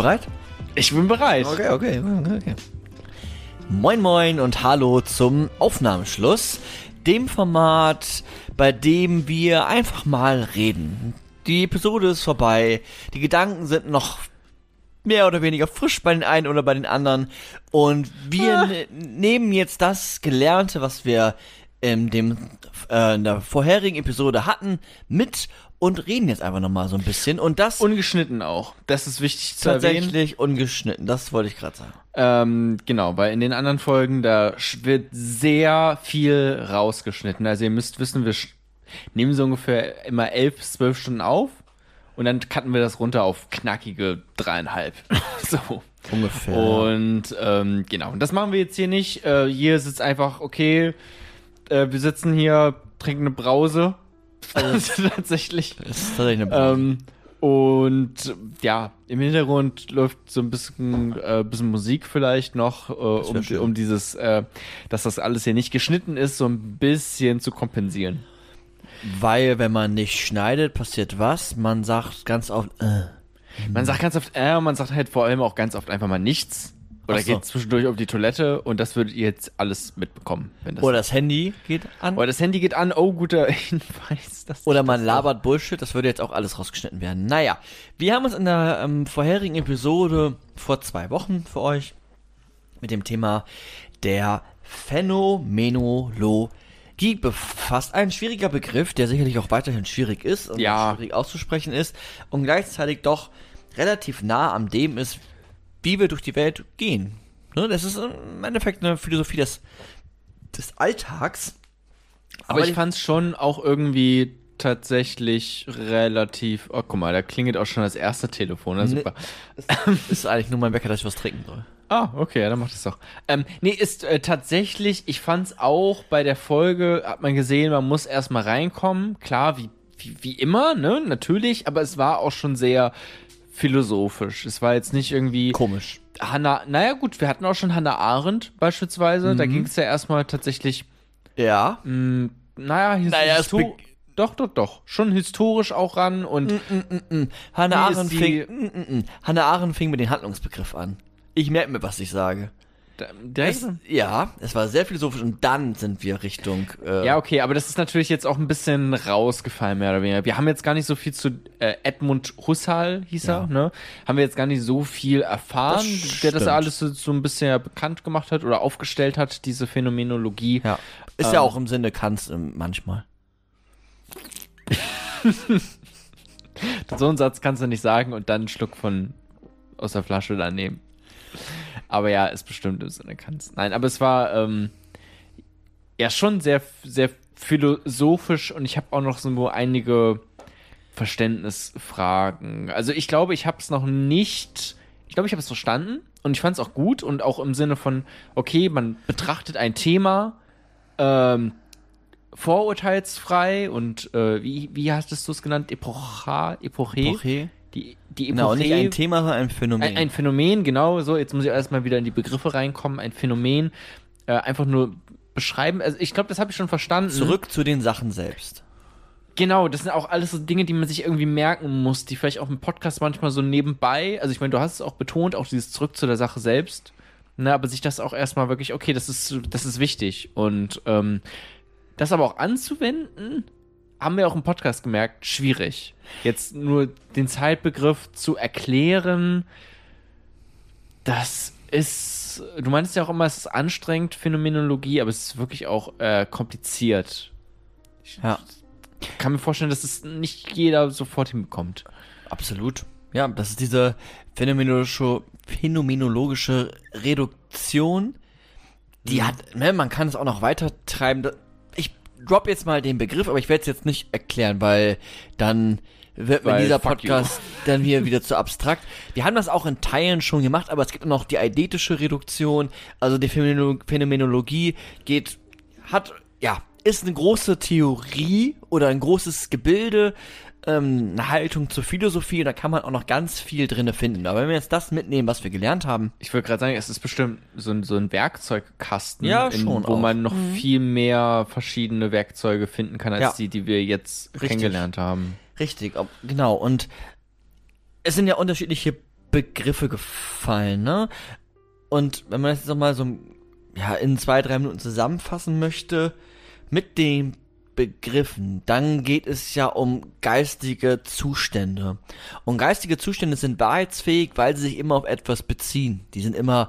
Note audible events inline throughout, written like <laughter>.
bereit? Ich bin bereit. Okay, okay, okay, okay. Moin Moin und Hallo zum Aufnahmeschluss, dem Format, bei dem wir einfach mal reden. Die Episode ist vorbei, die Gedanken sind noch mehr oder weniger frisch bei den einen oder bei den anderen und wir Ah. ne nehmen jetzt das Gelernte, was wir in, dem, äh, in der vorherigen Episode hatten, mit und reden jetzt einfach nochmal so ein bisschen und das Ungeschnitten auch. Das ist wichtig zu erwähnen. tatsächlich ungeschnitten, das wollte ich gerade sagen. Ähm, genau, weil in den anderen Folgen, da wird sehr viel rausgeschnitten. Also ihr müsst wissen, wir nehmen so ungefähr immer elf bis zwölf Stunden auf und dann cutten wir das runter auf knackige dreieinhalb. <laughs> so. Ungefähr. Und ähm, genau, und das machen wir jetzt hier nicht. Äh, hier ist es einfach, okay, äh, wir sitzen hier, trinken eine Brause. Also <laughs> tatsächlich. Das ist tatsächlich eine Brause. Ähm, und ja, im Hintergrund läuft so ein bisschen, äh, bisschen Musik vielleicht noch, äh, um, um dieses, äh, dass das alles hier nicht geschnitten ist, so ein bisschen zu kompensieren. Weil, wenn man nicht schneidet, passiert was? Man sagt ganz oft, äh. Man sagt ganz oft, äh, man sagt halt vor allem auch ganz oft einfach mal nichts. Oder so. geht zwischendurch auf die Toilette und das würdet ihr jetzt alles mitbekommen. Wenn das Oder das Handy geht an. Oder das Handy geht an, oh, guter <laughs> Hinweis. dass Oder man labert Bullshit, das würde jetzt auch alles rausgeschnitten werden. Naja, wir haben uns in der ähm, vorherigen Episode vor zwei Wochen für euch mit dem Thema der Phänomenologie befasst. Ein schwieriger Begriff, der sicherlich auch weiterhin schwierig ist und Ja. schwierig auszusprechen ist und gleichzeitig doch relativ nah am dem ist, wie wir durch die Welt gehen. Ne? Das ist im Endeffekt eine Philosophie des, des Alltags. Aber ich die- fand's schon auch irgendwie tatsächlich relativ. Oh, guck mal, da klingelt auch schon das erste Telefon. Na, super. ist eigentlich nur mein Wecker, dass ich was trinken soll. Ah, okay, ja, dann macht es doch. Ähm, nee, ist äh, tatsächlich, ich fand's auch bei der Folge, hat man gesehen, man muss erstmal reinkommen. Klar, wie, wie, wie immer, ne, natürlich, aber es war auch schon sehr philosophisch. Es war jetzt nicht irgendwie. Komisch. Hannah, naja, gut, wir hatten auch schon Hannah Arendt beispielsweise. Da ging's ja erstmal tatsächlich Ja. mh, naja, his Naja, es histo- be- doch, doch, doch. Schon historisch auch ran und Hannah Wie ist Arendt, die- fing, mm, mm, mm. Hannah Arendt fing mit dem Handlungsbegriff an. Ich merke mir, was ich sage. Direkt. Es, ja, es war sehr philosophisch und dann sind wir Richtung. Äh, Ja, okay, aber das ist natürlich jetzt auch ein bisschen rausgefallen, mehr oder weniger. Wir haben jetzt gar nicht so viel zu äh, Edmund Husserl, hieß er, ne? Haben wir jetzt gar nicht so viel erfahren, Das der das alles so, so ein bisschen bekannt gemacht hat oder aufgestellt hat, diese Phänomenologie. ja. Ist ja Ähm. auch im Sinne Kants ähm, manchmal. <laughs> So einen Satz kannst du nicht sagen und dann einen Schluck von aus der Flasche da nehmen. Aber ja, ist bestimmt im Sinne kannst. Nein, aber es war ähm, ja schon sehr, sehr philosophisch und ich habe auch noch so einige Verständnisfragen. Also ich glaube, ich habe es noch nicht. Ich glaube, ich habe es verstanden und ich fand es auch gut und auch im Sinne von, okay, man betrachtet ein Thema ähm, vorurteilsfrei und äh, wie, wie hast du es genannt? Epocha, Epoche? Epoche. Die, die Epoche. Genau, nicht ein Thema, sondern ein Phänomen. Ein, ein Phänomen, genau, so, jetzt muss ich erstmal wieder in die Begriffe reinkommen. Ein Phänomen, äh, einfach nur beschreiben. Also ich glaube, das habe ich schon verstanden. Zurück zu den Sachen selbst. Genau, das sind auch alles so Dinge, die man sich irgendwie merken muss, die vielleicht auch im Podcast manchmal so nebenbei, also ich meine, du hast es auch betont, auch dieses Zurück zu der Sache selbst, ne, aber sich das auch erstmal wirklich, okay, das ist, das ist wichtig und ähm, das aber auch anzuwenden, haben wir auch im Podcast gemerkt, schwierig. Jetzt nur den Zeitbegriff zu erklären, das ist, du meinst ja auch immer, es ist anstrengend, Phänomenologie, aber es ist wirklich auch äh, kompliziert. Ja, kann mir vorstellen, dass es nicht jeder sofort hinbekommt. absolut. Ja, das ist diese phänomenologische, phänomenologische Reduktion. Die hat, ne, man kann es auch noch weiter treiben. Drop jetzt mal den Begriff, aber ich werde es jetzt nicht erklären, weil dann wird mir dieser. Podcast dann hier wieder zu abstrakt. Wir haben das auch in Teilen schon gemacht, aber es gibt noch die eidetische Reduktion. Also die Phänomeno- Phänomenologie geht, hat, ja, ist eine große Theorie oder ein großes Gebilde, ähm, eine Haltung zur Philosophie, da kann man auch noch ganz viel drinne finden. Aber wenn wir jetzt das mitnehmen, was wir gelernt haben, Ich wollte gerade sagen, es ist bestimmt so ein, so ein Werkzeugkasten, Ja, in, schon wo auch. man noch viel mehr verschiedene Werkzeuge finden kann, als Ja. die, die wir jetzt Richtig. kennengelernt haben. Richtig, genau. Und es sind ja unterschiedliche Begriffe gefallen, ne? Und wenn man das jetzt nochmal so ja, in zwei, drei Minuten zusammenfassen möchte, mit den Begriffen, dann geht es ja um geistige Zustände. Und geistige Zustände sind wahrheitsfähig, weil sie sich immer auf etwas beziehen. Die sind immer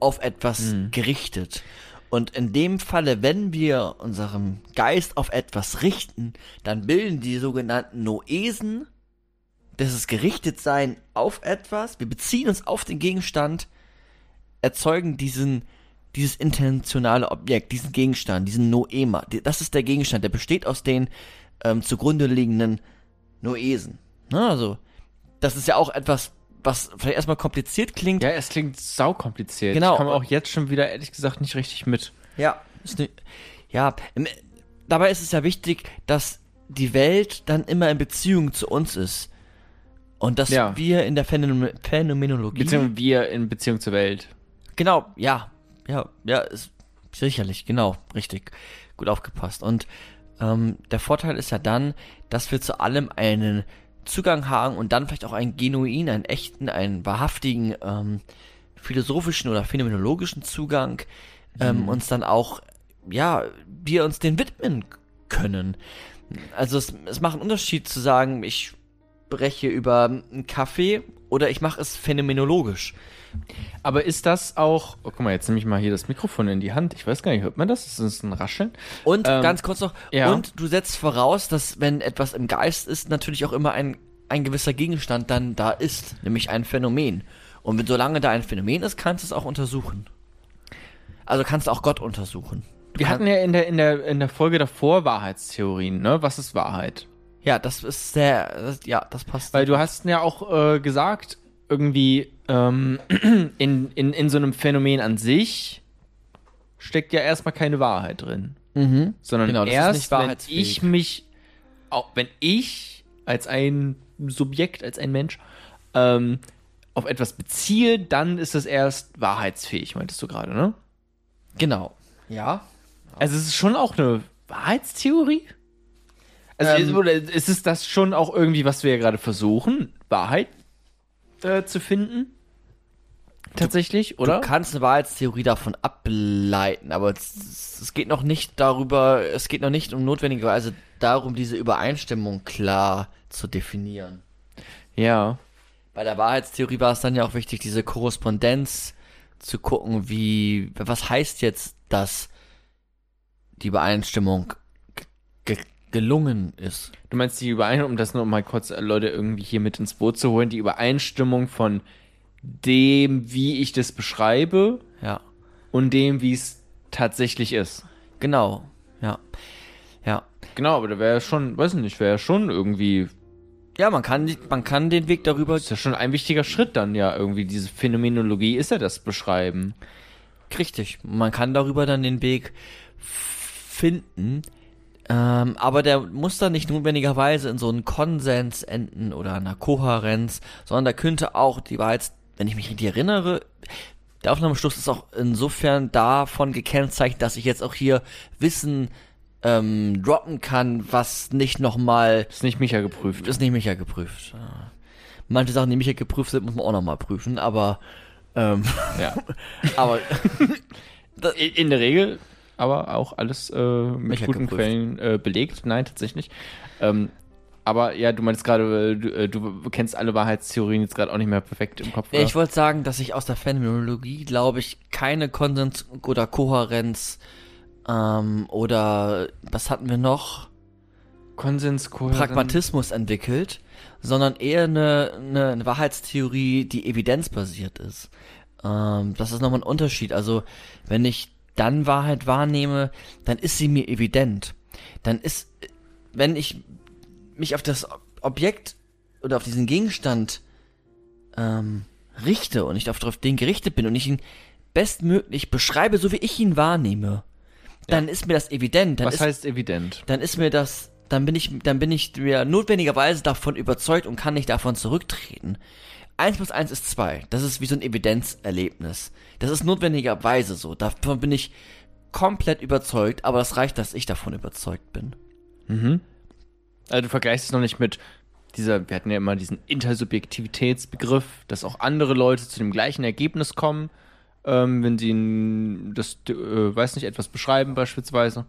auf etwas Mhm. gerichtet. Und in dem Falle, wenn wir unseren Geist auf etwas richten, dann bilden die sogenannten Noesen, das ist gerichtet sein auf etwas, wir beziehen uns auf den Gegenstand, erzeugen diesen, dieses intentionale Objekt, diesen Gegenstand, diesen Noema. Das ist der Gegenstand, der besteht aus den ähm, zugrunde liegenden Noesen. Ne, also, das ist ja auch etwas, was vielleicht erstmal kompliziert klingt. Ja, es klingt saukompliziert. Genau. Ich komme auch jetzt schon wieder, ehrlich gesagt, nicht richtig mit. Ja. Ne, ja, im- dabei ist es ja wichtig, dass die Welt dann immer in Beziehung zu uns ist. Und dass Ja. wir in der Phänomen Phänomenologie. Beziehungsweise wir in Beziehung zur Welt. Genau, ja. Ja, ja, ist sicherlich, genau, richtig. Gut aufgepasst. Und ähm, der Vorteil ist ja dann, dass wir zu allem einen Zugang haben und dann vielleicht auch einen genuinen, einen echten, einen wahrhaftigen ähm, philosophischen oder phänomenologischen Zugang ähm, uns dann auch, ja, wir uns den widmen können. Also es, es macht einen Unterschied zu sagen, ich spreche über einen Kaffee oder ich mache es phänomenologisch. Aber ist das auch. Oh, guck mal, jetzt nehme ich mal hier das Mikrofon in die Hand. Ich weiß gar nicht, hört man das? Ist das ein Rascheln? Und Ähm, ganz kurz noch, ja. und du setzt voraus, dass wenn etwas im Geist ist, natürlich auch immer ein, ein gewisser Gegenstand dann da ist, nämlich ein Phänomen. Und wenn solange da ein Phänomen ist, kannst du es auch untersuchen. Also kannst du auch Gott untersuchen. Du Wir hatten ja in der, in, der, in der Folge davor Wahrheitstheorien, ne? Was ist Wahrheit? ja, das ist sehr, das, ja, das passt. Weil du hast ja auch äh, gesagt, irgendwie ähm, <clears throat> in, in, in so einem Phänomen an sich steckt ja erstmal keine Wahrheit drin. mhm. Sondern Genau, das ist erst, nicht wenn wahrheitsfähig. ich mich, auch wenn ich als ein Subjekt, als ein Mensch, ähm, auf etwas beziehe, dann ist es erst wahrheitsfähig, meintest du gerade, ne? Genau. Ja. Also es ist schon auch eine Wahrheitstheorie? Also Ähm, ist, ist es das schon auch irgendwie, was wir ja gerade versuchen, Wahrheit äh, zu finden? Tatsächlich, oder? Du kannst eine Wahrheitstheorie davon ableiten, aber es, es geht noch nicht darüber, es geht noch nicht um notwendigerweise darum, diese Übereinstimmung klar zu definieren. ja. Bei der Wahrheitstheorie war es dann ja auch wichtig, diese Korrespondenz zu gucken, wie, was heißt jetzt, dass die Übereinstimmung gelungen ist. Du meinst die Übereinstimmung, um das nur mal kurz äh, Leute irgendwie hier mit ins Boot zu holen, die Übereinstimmung von dem, wie ich das beschreibe Ja, und dem, wie es tatsächlich ist. genau, ja, ja. Genau, aber da wäre ja schon, weiß nicht, wäre ja schon irgendwie, Ja, man kann, man kann den Weg darüber ist ja schon ein wichtiger Schritt dann ja irgendwie, diese Phänomenologie ist ja das Beschreiben. Richtig. Man kann darüber dann den Weg finden. Ähm, aber der muss dann nicht notwendigerweise in so einen Konsens enden oder einer Kohärenz, sondern da könnte auch die Wahrheit, wenn ich mich richtig erinnere, der Aufnahmeschluss ist auch insofern davon gekennzeichnet, dass ich jetzt auch hier Wissen ähm, droppen kann, was nicht nochmal, Ist nicht Micha geprüft. ist nicht Micha geprüft. Ja. Manche Sachen, die Micha geprüft sind, muss man auch nochmal prüfen, aber, ähm, Ja. <laughs> aber In, in der Regel, aber auch alles äh, mit Micha guten. Quellen äh, belegt. Nein, tatsächlich. Ähm, aber ja, du meinst gerade, äh, du, äh, du kennst alle Wahrheitstheorien jetzt gerade auch nicht mehr perfekt im Kopf. Oder? ich wollte sagen, dass ich aus der Phänomenologie, glaube ich, keine Konsens oder Kohärenz ähm, oder was hatten wir noch? Konsens, Kohärenz. Pragmatismus entwickelt, sondern eher eine, eine, eine Wahrheitstheorie, die evidenzbasiert ist. Ähm, das ist nochmal ein Unterschied. Also, wenn ich dann Wahrheit wahrnehme, dann ist sie mir evident. Dann ist, wenn ich mich auf das Objekt oder auf diesen Gegenstand ähm, richte und ich auf, den gerichtet bin und ich ihn bestmöglich beschreibe, so wie ich ihn wahrnehme, dann ist mir das evident. Dann Was ist, heißt evident? dann ist mir das, dann bin ich, dann bin ich mir notwendigerweise davon überzeugt und kann nicht davon zurücktreten. Eins plus eins ist zwei. Das ist wie so ein Evidenzerlebnis. Das ist notwendigerweise so. Davon bin ich komplett überzeugt, aber das reicht, dass ich davon überzeugt bin. Also du vergleichst es noch nicht mit, dieser, wir hatten ja immer diesen Intersubjektivitätsbegriff, dass auch andere Leute zu dem gleichen Ergebnis kommen, ähm, wenn sie das, äh, weiß nicht, etwas beschreiben beispielsweise.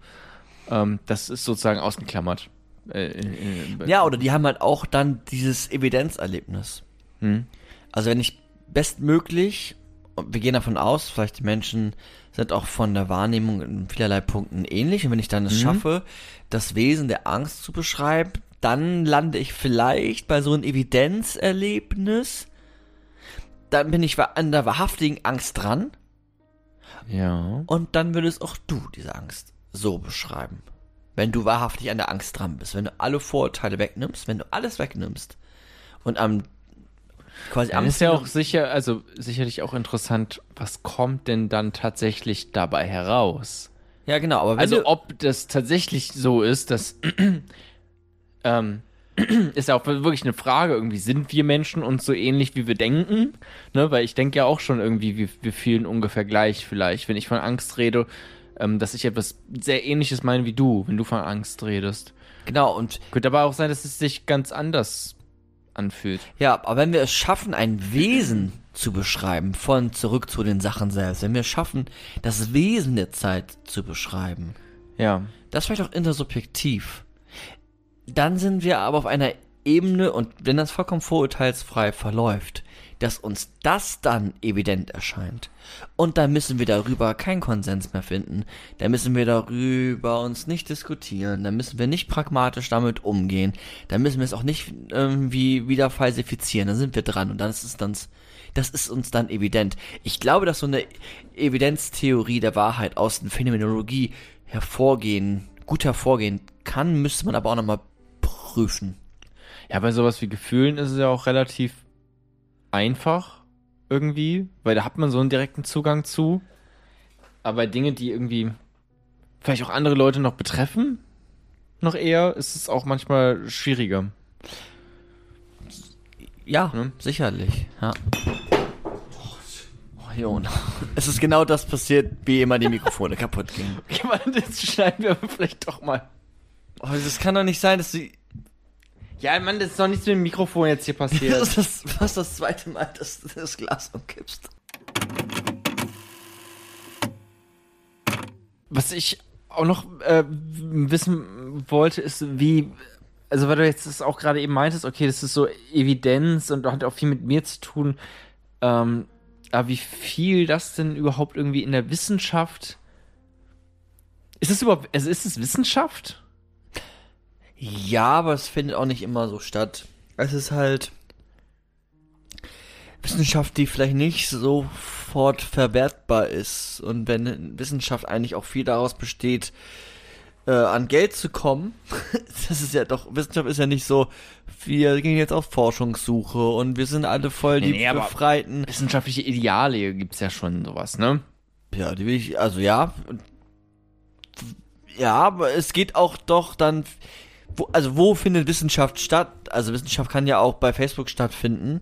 Ähm, das ist sozusagen ausgeklammert. Äh, äh, Ja, oder die haben halt auch dann dieses Evidenzerlebnis. Hm. Also wenn ich bestmöglich, und wir gehen davon aus, vielleicht die Menschen sind auch von der Wahrnehmung in vielerlei Punkten ähnlich, und wenn ich dann es schaffe, das Wesen der Angst zu beschreiben, dann lande ich vielleicht bei so einem Evidenzerlebnis, dann bin ich an der wahrhaftigen Angst dran, Ja. und dann würdest auch du diese Angst so beschreiben. Wenn du wahrhaftig an der Angst dran bist, wenn du alle Vorurteile wegnimmst, wenn du alles wegnimmst und am quasi Dann ist ja auch sicher, also sicherlich auch interessant, was kommt denn dann tatsächlich dabei heraus? ja genau, aber Also ob das tatsächlich so ist, dass <clears throat> ähm, <clears throat> ist ja auch wirklich eine Frage irgendwie, sind wir Menschen uns so ähnlich, wie wir denken? Ne, weil ich denke ja auch schon irgendwie, wir, wir fühlen ungefähr gleich vielleicht, wenn ich von Angst rede, ähm, dass ich etwas sehr ähnliches meine wie du, wenn du von Angst redest. genau und Könnte aber auch sein, dass es sich ganz anders anfühlt. ja, aber wenn wir es schaffen, ein Wesen zu beschreiben, von zurück zu den Sachen selbst, wenn wir es schaffen, das Wesen der Zeit zu beschreiben, Ja. das vielleicht auch intersubjektiv, dann sind wir aber auf einer Ebene und wenn das vollkommen vorurteilsfrei verläuft, dass uns das dann evident erscheint. Und dann müssen wir darüber keinen Konsens mehr finden. Da müssen wir darüber uns nicht diskutieren. Da müssen wir nicht pragmatisch damit umgehen. Da müssen wir es auch nicht irgendwie wieder falsifizieren. Da sind wir dran und dann ist dann, das ist uns dann evident. Ich glaube, dass so eine Evidenztheorie der Wahrheit aus der Phänomenologie hervorgehen, gut hervorgehen kann, müsste man aber auch nochmal prüfen. Ja, bei sowas wie Gefühlen ist es ja auch relativ einfach irgendwie, weil da hat man so einen direkten Zugang zu. Aber bei Dingen, die irgendwie vielleicht auch andere Leute noch betreffen, noch eher, ist es auch manchmal schwieriger. Ja, Ne? sicherlich. Ja. Oh, Jona. <laughs> Es ist genau das passiert, wie immer die Mikrofone <laughs> kaputt gingen. Okay, Mann, das schneiden wir aber vielleicht doch mal. Oh, das kann doch nicht sein, dass du. Ja, Mann, das ist doch nichts mit dem Mikrofon jetzt hier <laughs> Das passiert. ist das, fast das zweite Mal, dass du das Glas umkippst. Was ich auch noch äh, wissen wollte, ist, wie, also weil du jetzt das auch gerade eben meintest, okay, das ist so Evidenz und hat auch viel mit mir zu tun, ähm, aber wie viel das denn überhaupt irgendwie in der Wissenschaft, ist es überhaupt, also ist es Wissenschaft? Ja, aber es findet auch nicht immer so statt. Es ist halt Wissenschaft, die vielleicht nicht sofort verwertbar ist. Und wenn Wissenschaft eigentlich auch viel daraus besteht, äh, an Geld zu kommen, <laughs> das ist ja doch, Wissenschaft ist ja nicht so, wir gehen jetzt auf Forschungssuche und wir sind alle voll die Nee, nee, Befreiten. Wissenschaftliche Ideale gibt's ja schon sowas, ne? Ja, die will ich, also ja. Ja, aber es geht auch doch dann, wo, also wo findet Wissenschaft statt? Also Wissenschaft kann ja auch bei Facebook stattfinden.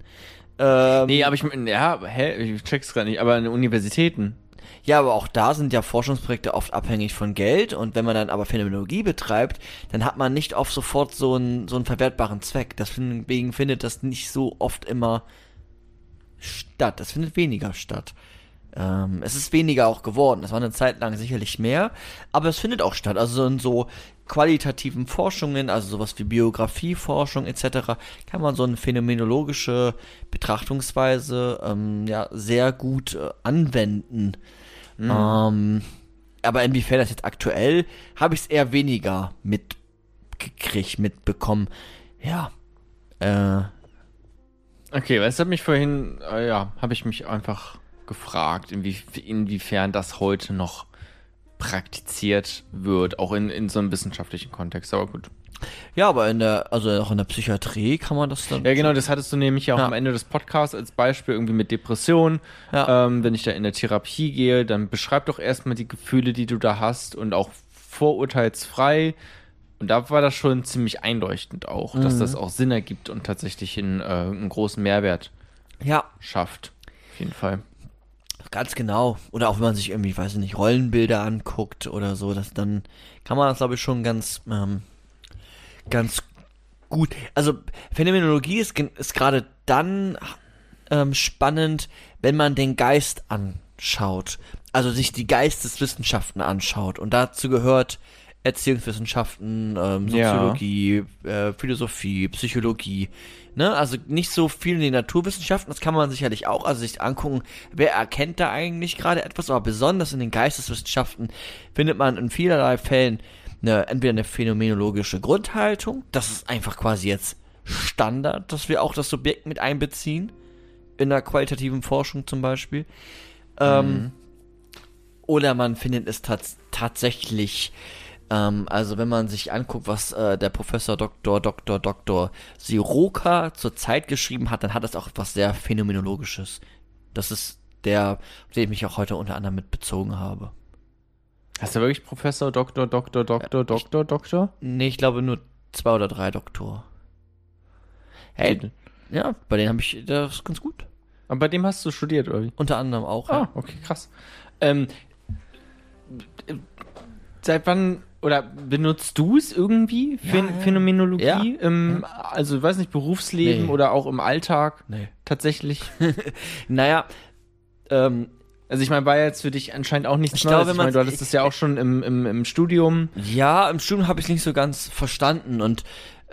Ähm, Nee, aber ich ja, hä, ich check's gerade nicht, aber den Universitäten. Ja, aber auch da sind ja Forschungsprojekte oft abhängig von Geld und wenn man dann aber Phänomenologie betreibt, dann hat man nicht oft sofort so einen, so einen verwertbaren Zweck. Deswegen findet das nicht so oft immer statt. Das findet weniger statt. Ähm, es ist weniger auch geworden. Das war eine Zeit lang sicherlich mehr, aber es findet auch statt. Also in so qualitativen Forschungen, also sowas wie Biografieforschung etc., kann man so eine phänomenologische Betrachtungsweise ähm, ja sehr gut äh, anwenden. Ähm, aber inwiefern das jetzt aktuell, habe ich es eher weniger mitgekriegt, mitbekommen. Ja. Äh, Okay, weil es hat mich vorhin, äh, ja, habe ich mich einfach gefragt, inwie, inwiefern das heute noch praktiziert wird, auch in, in so einem wissenschaftlichen Kontext, aber gut. ja, aber in der, also auch in der Psychiatrie kann man das dann. Ja, genau, das hattest du nämlich ja auch Ja. am Ende des Podcasts als Beispiel irgendwie mit Depressionen. Ja. Ähm, wenn ich da in der Therapie gehe, dann beschreib doch erstmal die Gefühle, die du da hast und auch vorurteilsfrei. Und da war das schon ziemlich einleuchtend auch, dass das auch Sinn ergibt und tatsächlich einen, äh, einen großen Mehrwert Ja, schafft. Auf jeden Fall. Ganz genau. Oder auch wenn man sich irgendwie, weiß ich nicht, Rollenbilder anguckt oder so, das, dann kann man das, glaube ich, schon ganz, ähm, ganz gut. Also Phänomenologie ist, ist gerade dann ähm, spannend, wenn man den Geist anschaut. Also sich die Geisteswissenschaften anschaut. Und dazu gehört Erziehungswissenschaften, ähm, Ja. Soziologie, äh, Philosophie, Psychologie. Ne? Also nicht so viel in den Naturwissenschaften, das kann man sicherlich auch, also sich angucken, wer erkennt da eigentlich gerade etwas, aber besonders in den Geisteswissenschaften findet man in vielerlei Fällen eine, entweder eine phänomenologische Grundhaltung, das ist einfach quasi jetzt Standard, dass wir auch das Subjekt mit einbeziehen, in der qualitativen Forschung zum Beispiel. Ähm, oder man findet es tats tatsächlich, ähm, also wenn man sich anguckt, was äh, der Professor Dr. Dr. Dr. Siroka zur Zeit geschrieben hat, dann hat das auch etwas sehr Phänomenologisches. Das ist der, auf den ich mich auch heute unter anderem mit bezogen habe. Hast du wirklich Professor, Doktor, Doktor, Doktor, Doktor, Doktor? Nee, ich glaube nur zwei oder drei Doktor. Hey, Titel. ja, bei denen habe ich, das ist ganz gut. Aber bei dem hast du studiert, oder wie? Unter anderem auch. Ah, okay, krass. Ähm, äh, seit wann oder benutzt du es irgendwie? Phän ja. Phänomenologie? Ja. Im, also, weiß nicht, Berufsleben Nee. oder auch im Alltag Nee. tatsächlich? <laughs> Naja, ähm, Also ich meine, war jetzt für dich anscheinend auch nichts Ich Neues. glaube, ich meine, du hattest das ja auch schon im, im, im Studium. Ja, im Studium habe ich nicht so ganz verstanden und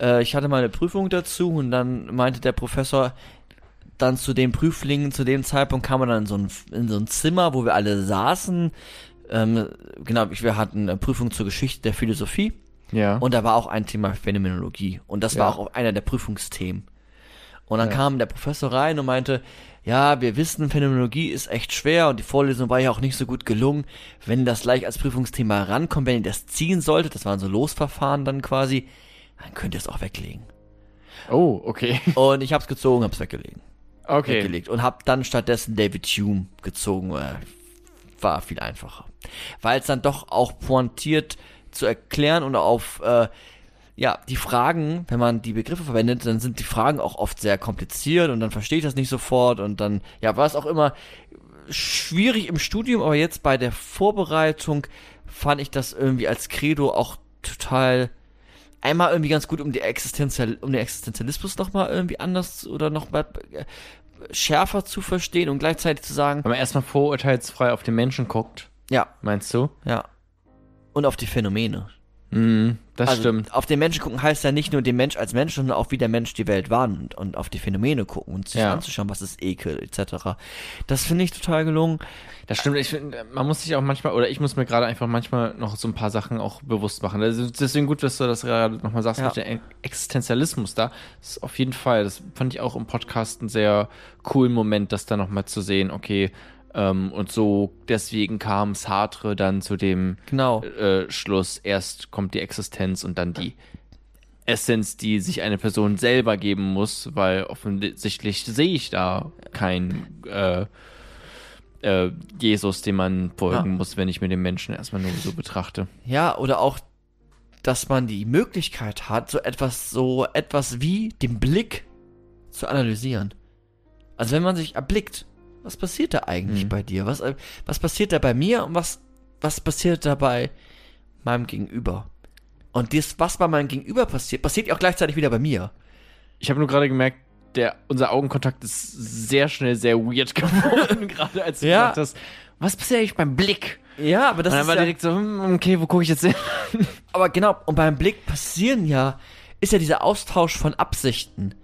äh, ich hatte mal eine Prüfung dazu und dann meinte der Professor, dann zu den Prüflingen, zu dem Zeitpunkt kam man dann in so ein, in so ein Zimmer, wo wir alle saßen. Ähm, genau, wir hatten eine Prüfung zur Geschichte der Philosophie Ja. und da war auch ein Thema Phänomenologie und das Ja. war auch einer der Prüfungsthemen. Und dann Ja. kam der Professor rein und meinte, ja, wir wissen, Phänomenologie ist echt schwer und die Vorlesung war ja auch nicht so gut gelungen. Wenn das gleich als Prüfungsthema rankommt, wenn ihr das ziehen solltet, das waren so Losverfahren dann quasi, dann könnt ihr es auch weglegen. oh, okay. <laughs> Und ich hab's gezogen, hab's weggelegen. Okay. Weggelegt und hab dann stattdessen David Hume gezogen. War viel einfacher. Weil es dann doch auch pointiert zu erklären und auf äh, ja, die Fragen, wenn man die Begriffe verwendet, dann sind die Fragen auch oft sehr kompliziert und dann verstehe ich das nicht sofort und dann, ja, war es auch immer. Schwierig im Studium, aber jetzt bei der Vorbereitung fand ich das irgendwie als Credo auch total einmal irgendwie ganz gut, um die Existenzial, um den Existenzialismus nochmal irgendwie anders oder noch mal äh, schärfer zu verstehen und gleichzeitig zu sagen, Wenn man erstmal vorurteilsfrei auf den Menschen guckt, ja, meinst du? ja. Und auf die Phänomene. Mhm, das also stimmt. Auf den Menschen gucken heißt ja nicht nur den Mensch als Mensch, sondern auch wie der Mensch die Welt wahrnimmt und auf die Phänomene gucken und sich Ja. anzuschauen, was ist Ekel etc. Das finde ich total gelungen. Das stimmt. Ich finde, man muss sich auch manchmal, oder ich muss mir gerade einfach manchmal noch so ein paar Sachen auch bewusst machen. Also deswegen gut, dass du das gerade nochmal sagst Ja. mit dem Existenzialismus da. Das ist auf jeden Fall, das fand ich auch im Podcast einen sehr coolen Moment, das da nochmal zu sehen, okay, ähm, und so deswegen kam Sartre dann zu dem Genau. äh, Schluss, erst kommt die Existenz und dann die Essenz, die sich eine Person selber geben muss, weil offensichtlich sehe ich da kein äh, äh, Jesus, dem man folgen Ja. muss, wenn ich mir den Menschen erstmal nur so betrachte. Ja, oder auch, dass man die Möglichkeit hat, so etwas, so etwas wie den Blick zu analysieren. Also wenn man sich erblickt, was passiert da eigentlich Mhm. bei dir? Was, äh, was passiert da bei mir und was, was passiert da bei meinem Gegenüber? Und das, was bei meinem Gegenüber passiert, passiert ja auch gleichzeitig wieder bei mir. Ich habe nur gerade gemerkt, der, unser Augenkontakt ist sehr schnell sehr weird <laughs> geworden, gerade als du Ja. gesagt hast, was passiert eigentlich beim Blick? Ja, aber das und dann ist war ja, direkt so, hm, okay, wo gucke ich jetzt hin? aber genau, und beim Blick passieren ja, ist ja dieser Austausch von Absichten.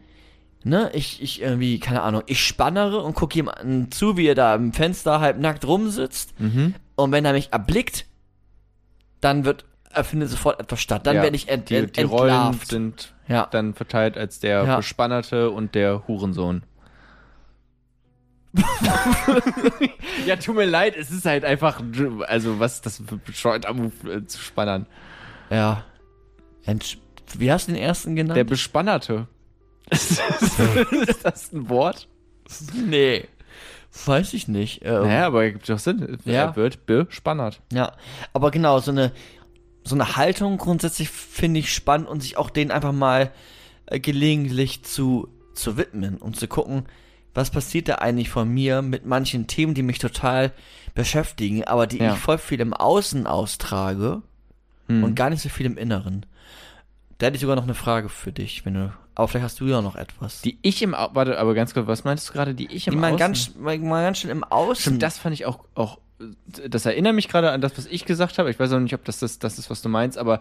Ne, ich, ich irgendwie, keine Ahnung, ich spannere und gucke jemanden zu, wie er da im Fenster halb nackt rumsitzt. Mhm. Und wenn er mich erblickt, dann wird, er findet sofort etwas statt. Dann Ja, werde ich ent, Die, ent, die Rollen sind Ja. dann verteilt als der Ja. Bespannerte und der Hurensohn. <laughs> ja, tut mir leid, es ist halt einfach, also was ist das bescheuert Move äh, zu spannern? Ja. Ent, wie hast du den ersten genannt? Der Bespannerte. <laughs> ist das ein Wort? nee. Weiß ich nicht. Ähm, Naja, aber ergibt doch Sinn. Ja. Er wird bespannert. Ja, aber genau, so eine, so eine Haltung grundsätzlich finde ich spannend und sich auch denen einfach mal äh, gelegentlich zu, zu widmen und zu gucken, was passiert da eigentlich von mir mit manchen Themen, die mich total beschäftigen, aber die Ja. ich voll viel im Außen austrage Hm. und gar nicht so viel im Inneren. Da hätte ich sogar noch eine Frage für dich, wenn du. Aber vielleicht hast du ja noch etwas. Die ich im Au warte, aber ganz kurz, was meintest du gerade? Die ich im die Außen? ganz, mal, ganz schön im Außen. Stimmt, das fand ich auch, auch, das erinnert mich gerade an das, was ich gesagt habe. Ich weiß auch nicht, ob das das, das ist, was du meinst, aber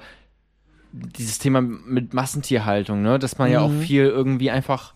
dieses Thema mit Massentierhaltung, ne, dass man ja auch Mhm. viel irgendwie einfach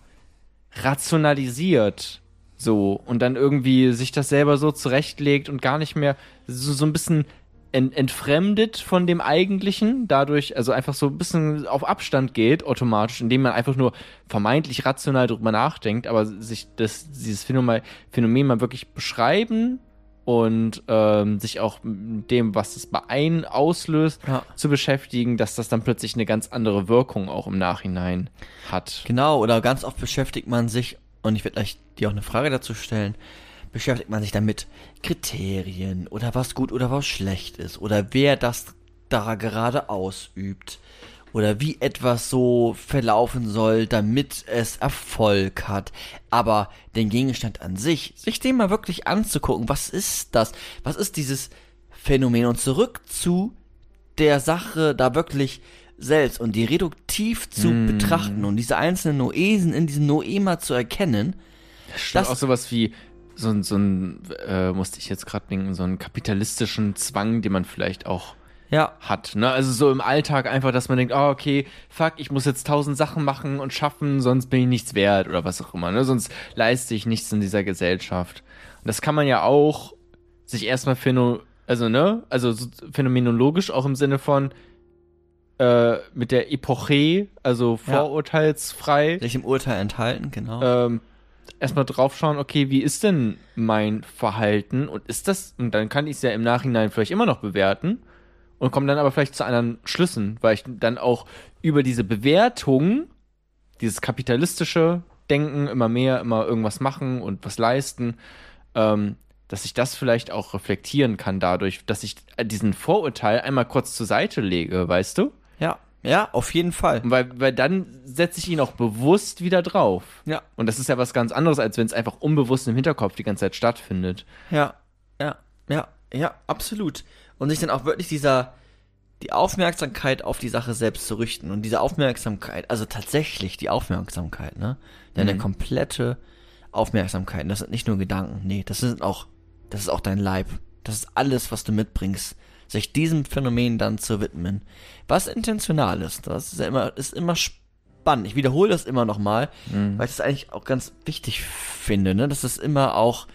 rationalisiert, so, und dann irgendwie sich das selber so zurechtlegt und gar nicht mehr so, so ein bisschen ent, entfremdet von dem Eigentlichen, dadurch, also einfach so ein bisschen auf Abstand geht, automatisch, indem man einfach nur vermeintlich rational drüber nachdenkt, aber sich das, dieses Phänomen, Phänomen mal wirklich beschreiben und ähm, sich auch mit dem, was es bei einem auslöst, Ja. zu beschäftigen, dass das dann plötzlich eine ganz andere Wirkung auch im Nachhinein hat. Genau, oder ganz oft beschäftigt man sich, und ich werde gleich dir auch eine Frage dazu stellen, beschäftigt man sich damit Kriterien oder was gut oder was schlecht ist oder wer das da gerade ausübt oder wie etwas so verlaufen soll, damit es Erfolg hat. Aber den Gegenstand an sich, sich den mal wirklich anzugucken, was ist das? Was ist dieses Phänomen? Und zurück zu der Sache da wirklich selbst und die reduktiv zu betrachten und diese einzelnen Noesen in diesem Noema zu erkennen, Stimmt, Das- auch sowas wie so, ein- so ein, äh, musste ich jetzt gerade denken, so einen kapitalistischen Zwang, den man vielleicht auch ja, hat. Ne? Also so im Alltag einfach, dass man denkt, oh, okay, fuck, ich muss jetzt tausend Sachen machen und schaffen, sonst bin ich nichts wert oder was auch immer. Ne? Sonst leiste ich nichts in dieser Gesellschaft. Und das kann man ja auch sich erstmal phäno also, ne, also so phänomenologisch auch im Sinne von äh, mit der Epoche, also Ja. vorurteilsfrei, sich im Urteil enthalten, genau. ähm, erstmal draufschauen, okay, wie ist denn mein Verhalten und ist das, und dann kann ich es ja im Nachhinein vielleicht immer noch bewerten und komme dann aber vielleicht zu anderen Schlüssen, weil ich dann auch über diese Bewertung, dieses kapitalistische Denken, immer mehr, immer irgendwas machen und was leisten, ähm, dass ich das vielleicht auch reflektieren kann dadurch, dass ich diesen Vorurteil einmal kurz zur Seite lege, weißt du? ja, ja, auf jeden Fall. Weil, weil dann setze ich ihn auch bewusst wieder drauf. Ja, Und das ist ja was ganz anderes, als wenn es einfach unbewusst im Hinterkopf die ganze Zeit stattfindet. ja, ja, ja, ja, absolut. Und sich dann auch wirklich dieser, die Aufmerksamkeit auf die Sache selbst zu richten und diese Aufmerksamkeit, also tatsächlich die Aufmerksamkeit, ne? Deine Mhm. komplette Aufmerksamkeit, das sind nicht nur Gedanken, nee, das sind auch, das ist auch dein Leib. Das ist alles, was du mitbringst. Sich diesem Phänomen dann zu widmen. Was intentional ist, das ist ja immer, ist immer spannend. Ich wiederhole das immer nochmal, weil ich das eigentlich auch ganz wichtig finde, ne? Dass es immer auch,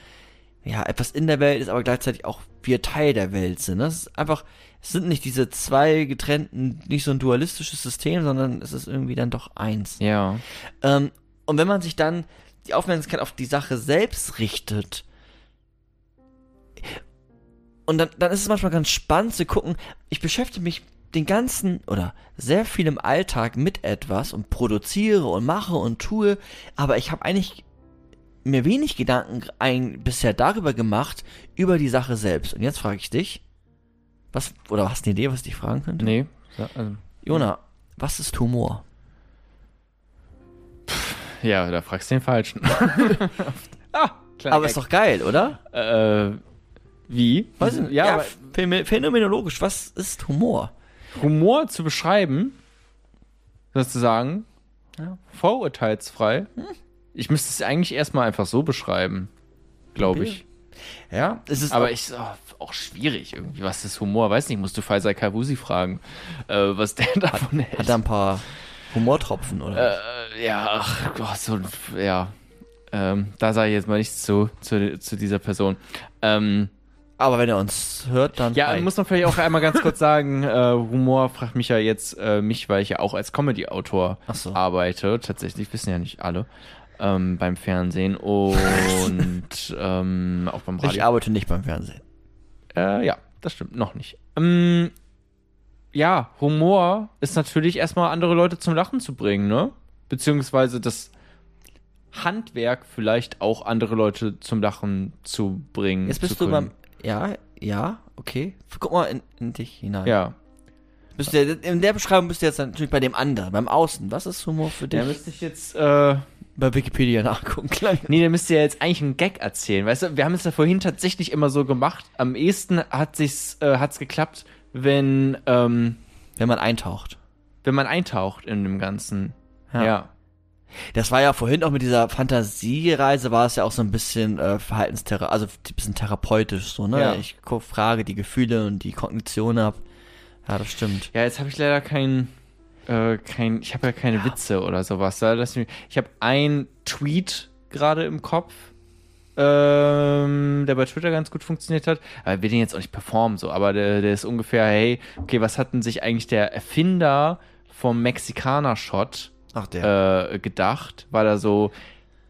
ja, etwas in der Welt ist, aber gleichzeitig auch wir Teil der Welt sind. ne? Das ist einfach, es sind nicht diese zwei getrennten, nicht so ein dualistisches System, sondern es ist irgendwie dann doch eins. Ja. Ähm, und wenn man sich dann die Aufmerksamkeit auf die Sache selbst richtet, und dann, dann ist es manchmal ganz spannend zu gucken, ich beschäftige mich den ganzen oder sehr viel im Alltag mit etwas und produziere und mache und tue, aber ich habe eigentlich mir wenig Gedanken ein, bisher darüber gemacht, über die Sache selbst. Und jetzt frage ich dich, was, oder hast du eine Idee, was ich dich fragen könnte? Nee. Ja, also, Jona, was ist Humor? ja, da fragst du den Falschen. <laughs> <laughs> ah, klar. Aber ist doch geil, oder? Äh, wie? Nicht. ja, ja, phänomenologisch, was ist Humor? Humor zu beschreiben, sozusagen, Ja. vorurteilsfrei. Ich müsste es eigentlich erstmal einfach so beschreiben, glaube ich. Ja, es ist Aber auch- ich auch, auch schwierig irgendwie. Was ist Humor? Weiß nicht, musst du Faisal Kavusi fragen, äh, was der davon hält. hat da ein paar Humortropfen, oder? Äh, ja, ach Gott, so, ja. Ähm, da sage ich jetzt mal nichts zu, zu, zu dieser Person. Ähm, Aber wenn er uns hört, dann. ja, hi. muss man vielleicht auch einmal ganz kurz sagen, äh, Humor fragt mich ja jetzt, äh, mich, weil ich ja auch als Comedy-Autor so. arbeite. Tatsächlich wissen ja nicht alle. Ähm, beim Fernsehen und <laughs> ähm, auch beim ich Radio. arbeite nicht beim Fernsehen. Äh, ja, das stimmt, noch nicht. Ähm, ja, Humor ist natürlich erstmal andere Leute zum Lachen zu bringen, ne? Beziehungsweise das Handwerk vielleicht auch andere Leute zum Lachen zu bringen. Jetzt bist du beim. Ja, ja, okay. Guck mal in, in dich hinein. Ja. Bist du, in der Beschreibung bist du jetzt natürlich bei dem anderen, beim Außen. Was ist Humor für dich? Da müsste ich jetzt, äh, bei Wikipedia nachgucken. <laughs> Klar. nee, da müsst ihr jetzt eigentlich einen Gag erzählen. Weißt du, wir haben es ja vorhin tatsächlich immer so gemacht. Am ehesten hat sich's, äh, hat's geklappt, wenn, ähm, Wenn man eintaucht. wenn man eintaucht in dem Ganzen. Ja. ja. Das war ja vorhin auch mit dieser Fantasiereise, war es ja auch so ein bisschen äh, Verhaltensthera, also ein bisschen therapeutisch so, ne? Ja. Ich frage die Gefühle und die Kognition ab. Ja, das stimmt. Ja, jetzt habe ich leider kein, äh, kein, ich habe ja keine Witze oder sowas. Ich habe einen Tweet gerade im Kopf, ähm, der bei Twitter ganz gut funktioniert hat. Aber will den jetzt auch nicht performen, so. Aber der, der ist ungefähr, hey, okay, was hat denn sich eigentlich der Erfinder vom Mexikaner-Shot Ach, äh, gedacht? War da so,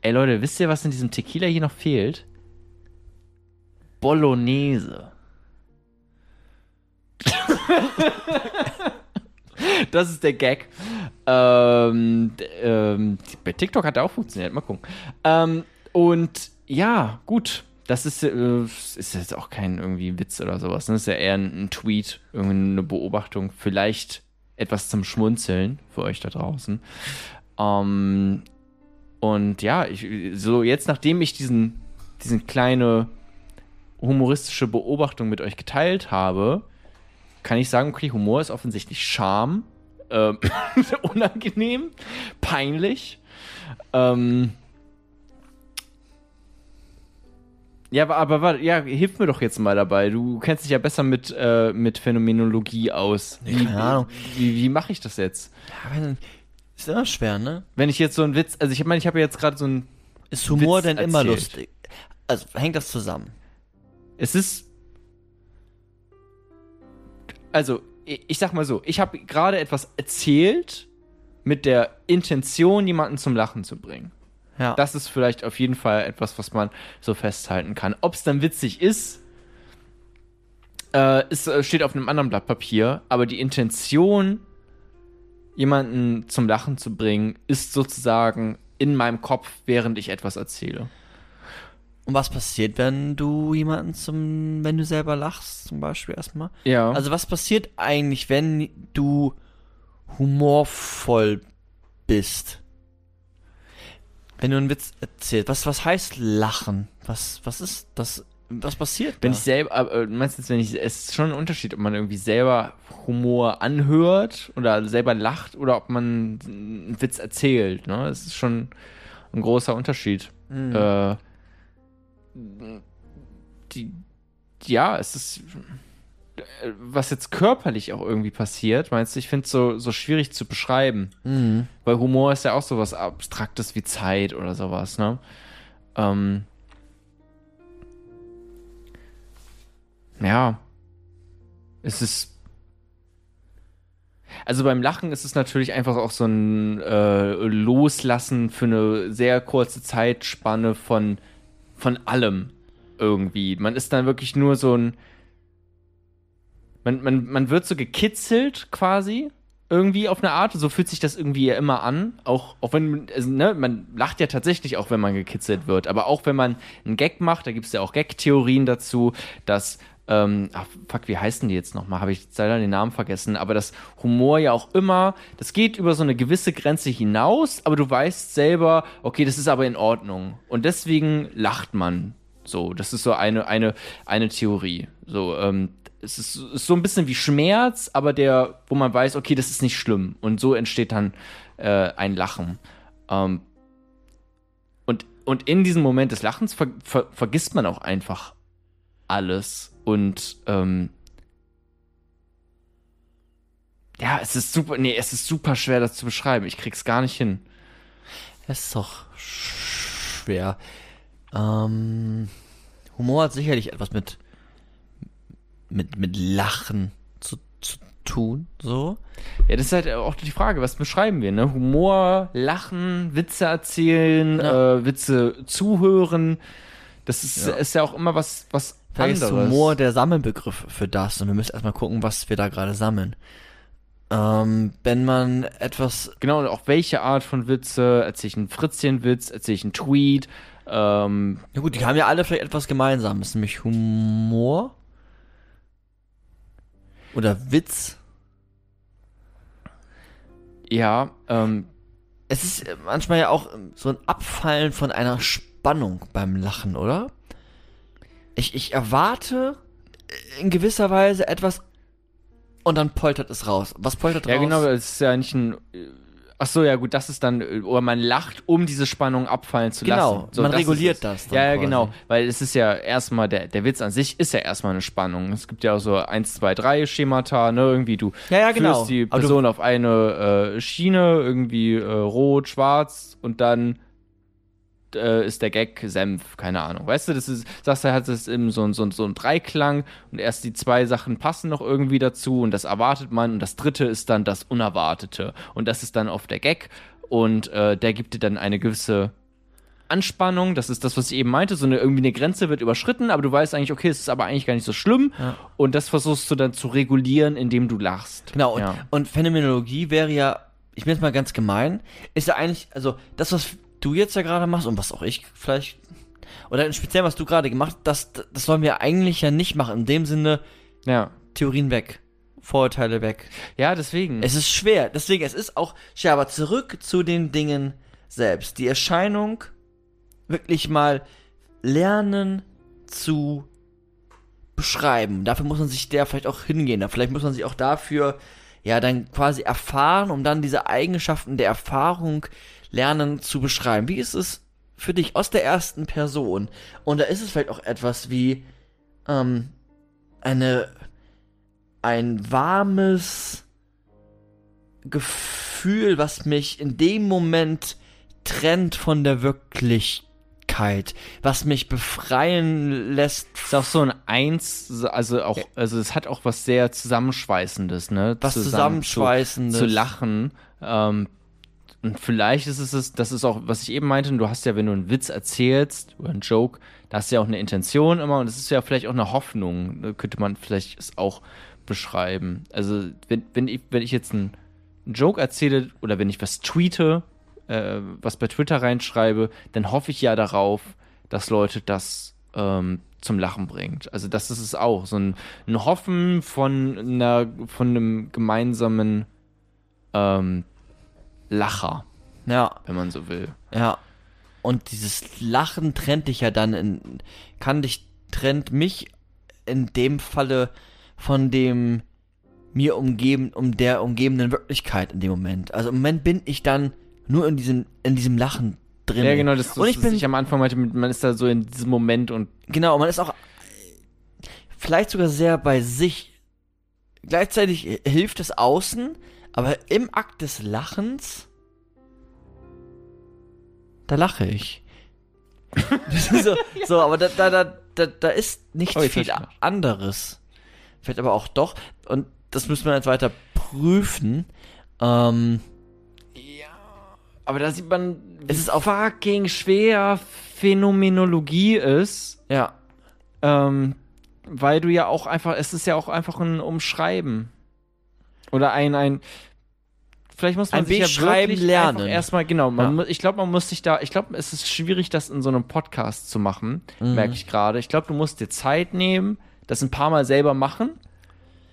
ey Leute, wisst ihr, was in diesem Tequila hier noch fehlt? Bolognese. <laughs> das ist der Gag. Ähm, ähm, bei TikTok hat er auch funktioniert. Mal gucken. Ähm, und ja, gut. Das ist, äh, ist jetzt auch kein irgendwie Witz oder sowas. ne? Das ist ja eher ein, Tweet, irgendwie eine Beobachtung. Vielleicht etwas zum Schmunzeln für euch da draußen. Ähm, und ja, ich, so jetzt, nachdem ich diesen, diesen kleine humoristische Beobachtung mit euch geteilt habe, kann ich sagen, okay, Humor ist offensichtlich Charme, ähm, <laughs> unangenehm, peinlich. Ähm, ja, aber, aber warte, ja, hilf mir doch jetzt mal dabei. Du kennst dich ja besser mit, äh, mit Phänomenologie aus. Nee, keine Ahnung. Wie, wie mache ich das jetzt? Ja, wenn- ist immer schwer, ne? Wenn ich jetzt so einen Witz, also ich meine, ich habe jetzt gerade so ein, Ist Humor Witz denn immer erzählt. lustig? Also hängt das zusammen? es ist, also ich, ich sag mal so, ich habe gerade etwas erzählt mit der Intention, jemanden zum Lachen zu bringen. Ja. Das ist vielleicht auf jeden Fall etwas, was man so festhalten kann. Ob es dann witzig ist, äh, ist, äh, steht auf einem anderen Blatt Papier, aber die Intention, jemanden zum Lachen zu bringen, ist sozusagen in meinem Kopf, während ich etwas erzähle. Und was passiert, wenn du jemanden zum, wenn du selber lachst, zum Beispiel erstmal? Ja. Also was passiert eigentlich, wenn du humorvoll bist? Wenn du einen Witz erzählst, was, was heißt lachen? Was, was ist das? Was passiert Wenn da? ich selber, äh, meinst jetzt, wenn ich, es ist schon ein Unterschied, ob man irgendwie selber Humor anhört oder selber lacht oder ob man einen Witz erzählt, ne? Es ist schon ein großer Unterschied. Mhm. Äh, die, ja, es ist, äh, was jetzt körperlich auch irgendwie passiert, meinst du, ich finde es so, so schwierig zu beschreiben. Mhm. Weil Humor ist ja auch sowas Abstraktes wie Zeit oder sowas, ne? Ähm, ja. Es ist. Also beim Lachen ist es natürlich einfach auch so ein äh, Loslassen für eine sehr kurze Zeitspanne von, von allem irgendwie. Man ist dann wirklich nur so ein. Man, man, man wird so gekitzelt quasi irgendwie auf eine Art. So fühlt sich das irgendwie ja immer an. Auch, auch wenn, also, ne, man lacht ja tatsächlich auch, wenn man gekitzelt wird. Aber auch wenn man einen Gag macht, da gibt es ja auch Gag-Theorien dazu, dass, ähm, ach, fuck, wie heißen die jetzt nochmal? Habe ich leider den Namen vergessen. Aber das Humor ja auch immer, das geht über so eine gewisse Grenze hinaus, aber du weißt selber, okay, das ist aber in Ordnung. Und deswegen lacht man. So, das ist so eine, eine, eine Theorie. So, ähm, es ist, ist so ein bisschen wie Schmerz, aber der, wo man weiß, okay, das ist nicht schlimm. Und so entsteht dann äh, ein Lachen. Ähm, und, und in diesem Moment des Lachens ver, ver, vergisst man auch einfach alles. Und ähm, ja, es ist super, nee, es ist super schwer, das zu beschreiben. Ich krieg's gar nicht hin. Es ist doch schwer. Ähm, Humor hat sicherlich etwas mit, mit, mit Lachen zu, zu tun, so. Ja, das ist halt auch die Frage, was beschreiben wir, ne? Humor, Lachen, Witze erzählen, Ja. äh, Witze zuhören. Das ist, Ja. ist ja auch immer was, was Vielleicht ist anderes. Humor der Sammelbegriff für das und wir müssen erstmal gucken, was wir da gerade sammeln. Ähm, wenn man etwas, Genau, und auch welche Art von Witze, erzähle ich einen Fritzchenwitz, erzähle ich einen Tweet, ähm, ja gut, die haben ja alle vielleicht etwas Gemeinsames, nämlich Humor oder Witz. ja, ähm, Es ist äh, manchmal ja auch ähm, so ein Abfallen von einer Spannung beim Lachen, oder? Ich, ich erwarte äh, in gewisser Weise etwas und dann poltert es raus. Was poltert Ja, raus? genau, es ist ja nicht ein. Ach so, ja gut, das ist dann, äh, oder man lacht, um diese Spannung abfallen zu Genau, lassen. So, man das reguliert das Ja, ja, genau, weil es ist ja erstmal, der, der Witz an sich ist ja erstmal eine Spannung. Es gibt ja auch so 1, 2, 3 Schemata, ne, irgendwie du Ja, ja, genau. führst die Person auf eine äh, Schiene, irgendwie äh, rot, schwarz und dann äh, ist der Gag Senf, keine Ahnung. Weißt du, das ist, sagst du, hat es eben so, ein- so, so ein Dreiklang und erst die zwei Sachen passen noch irgendwie dazu und das erwartet man und das dritte ist dann das Unerwartete und das ist dann auf der Gag und äh, der gibt dir dann eine gewisse Anspannung, das ist das, was ich eben meinte, so eine irgendwie eine Grenze wird überschritten, aber du weißt eigentlich, okay, es ist aber eigentlich gar nicht so schlimm Ja. und das versuchst du dann zu regulieren, indem du lachst. Genau, und, ja. und Phänomenologie wäre ja, ich bin jetzt mal ganz gemein, ist ja eigentlich, also das, was du jetzt ja gerade machst und was auch ich vielleicht, oder speziell, was du gerade gemacht hast, das, das sollen wir eigentlich ja nicht machen. In dem Sinne, ja. Theorien weg, Vorurteile weg. Ja, deswegen. Es ist schwer, deswegen, es ist auch schwer, aber zurück zu den Dingen selbst. Die Erscheinung wirklich mal lernen zu beschreiben. Dafür muss man sich der vielleicht auch hingehen. Da Vielleicht muss man sich auch dafür ja dann quasi erfahren, um dann diese Eigenschaften der Erfahrung lernen zu beschreiben. Wie ist es für dich aus der ersten Person? Und da ist es vielleicht auch etwas wie ähm, eine ein warmes Gefühl, was mich in dem Moment trennt von der Wirklichkeit, was mich befreien lässt. ist auch so ein Eins, also auch, also es hat auch was sehr Zusammenschweißendes, ne? Was Zusammen Zusammenschweißendes. Zu, zu lachen. Ähm, und vielleicht ist es, das ist auch, was ich eben meinte, du hast ja, wenn du einen Witz erzählst oder einen Joke, da hast du ja auch eine Intention immer und es ist ja vielleicht auch eine Hoffnung, ne, könnte man vielleicht es auch beschreiben. Also, wenn, wenn, ich, wenn ich jetzt einen, einen Joke erzähle oder wenn ich was tweete, äh, was bei Twitter reinschreibe, dann hoffe ich ja darauf, dass Leute das ähm, zum Lachen bringt. Also das ist es auch. So ein, ein Hoffen von einer, von einem gemeinsamen ähm, Lacher, Ja, wenn man so will. ja. Und dieses Lachen trennt dich ja dann in, kann dich, trennt mich in dem Falle von dem mir umgeben, um der umgebenden Wirklichkeit in dem Moment. Also im Moment bin ich dann nur in diesem, in diesem Lachen drin. Ja, genau, das, das und ich was bin, ich am Anfang meinte, mit- man ist da so in diesem Moment und Genau, man ist auch vielleicht sogar sehr bei sich. Gleichzeitig hilft es außen, aber im Akt des Lachens, da lache ich. <laughs> So, so, aber da, da, da, da, da ist nicht Oh, viel anderes. Vielleicht aber auch doch. Und das müssen wir jetzt weiter prüfen. Ähm, aber da sieht man, Es ist auch- fucking schwer Phänomenologie ist, ja, ähm, weil du ja auch einfach, es ist ja auch einfach ein Umschreiben. Oder ein, ein, vielleicht muss man Ein sich ja Beschreiben wirklich lernen. erstmal, genau, man Ja. ich glaube, man muss sich da, ich glaube, es ist schwierig, das in so einem Podcast zu machen, Mhm. merke ich gerade. Ich glaube, du musst dir Zeit nehmen, das ein paar Mal selber machen,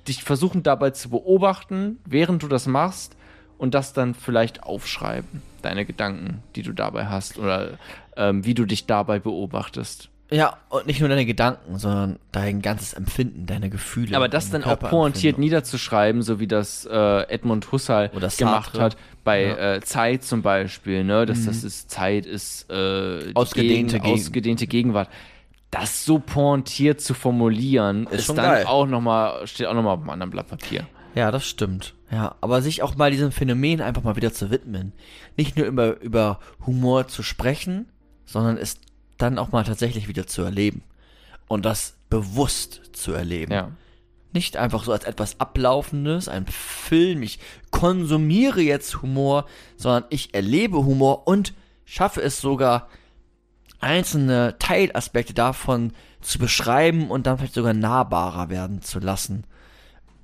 dich versuchen dabei zu beobachten, während du das machst und das dann vielleicht aufschreiben, deine Gedanken, die du dabei hast oder ähm, wie du dich dabei beobachtest. Ja, und nicht nur deine Gedanken, sondern dein ganzes Empfinden, deine Gefühle. Aber das dann auch pointiert niederzuschreiben, so wie das äh, Edmund Husserl Oder gemacht hat, bei Ja. Mhm. äh, Zeit zum Beispiel, ne? Dass das ist Zeit ist äh, Ausgedehnte Gegen- Gegen- ausgedehnte Gegenwart. Das so pointiert zu formulieren, ist, schon dann geil. auch noch mal steht auch noch mal auf einem anderen Blatt Papier. Ja, das stimmt. Ja, aber sich auch mal diesem Phänomen einfach mal wieder zu widmen. Nicht nur über, über Humor zu sprechen, sondern es dann auch mal tatsächlich wieder zu erleben. Und das bewusst zu erleben. Ja. Nicht einfach so als etwas Ablaufendes, ein Film, ich konsumiere jetzt Humor, sondern ich erlebe Humor und schaffe es sogar, einzelne Teilaspekte davon zu beschreiben und dann vielleicht sogar nahbarer werden zu lassen.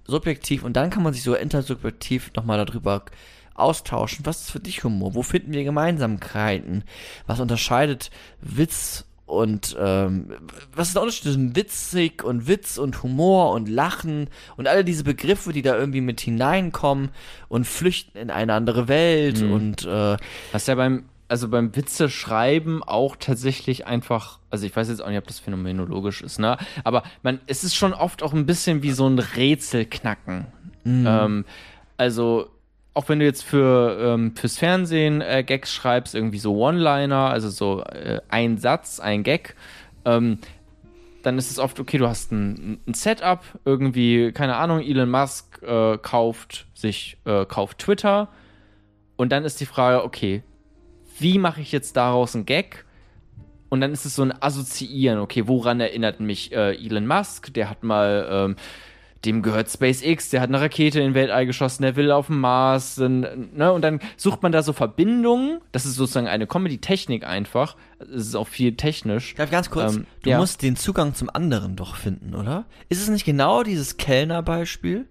Subjektiv und dann kann man sich sogar intersubjektiv nochmal darüber austauschen. Was ist für dich Humor? Wo finden wir Gemeinsamkeiten? Was unterscheidet Witz und ähm, was ist der Unterschied zwischen witzig und Witz und Humor und Lachen und alle diese Begriffe, die da irgendwie mit hineinkommen und flüchten in eine andere Welt Mhm. und äh, Was ja beim, also beim Witze schreiben auch tatsächlich einfach, also ich weiß jetzt auch nicht, ob das phänomenologisch ist, ne? Aber man, es ist schon oft auch ein bisschen wie so ein Rätsel knacken. Ähm, also, auch wenn du jetzt für, ähm, fürs Fernsehen äh, Gags schreibst, irgendwie so One-Liner, also so äh, ein Satz, ein Gag, ähm, dann ist es oft, okay, du hast ein, ein Setup, irgendwie, keine Ahnung, Elon Musk äh, kauft sich, äh, kauft Twitter und dann ist die Frage, okay, wie mache ich jetzt daraus einen Gag? Und dann ist es so ein Assoziieren, okay, woran erinnert mich äh, Elon Musk? Der hat mal, ähm, dem gehört SpaceX, der hat eine Rakete in den Weltall geschossen, der will auf dem Mars, und, ne? und dann sucht man da so Verbindungen. Das ist sozusagen eine Comedy-Technik einfach. Es ist auch viel technisch. Darf ganz kurz? Ähm, du ja. musst den Zugang zum anderen doch finden, oder? Ist es nicht genau dieses Kellner-Beispiel?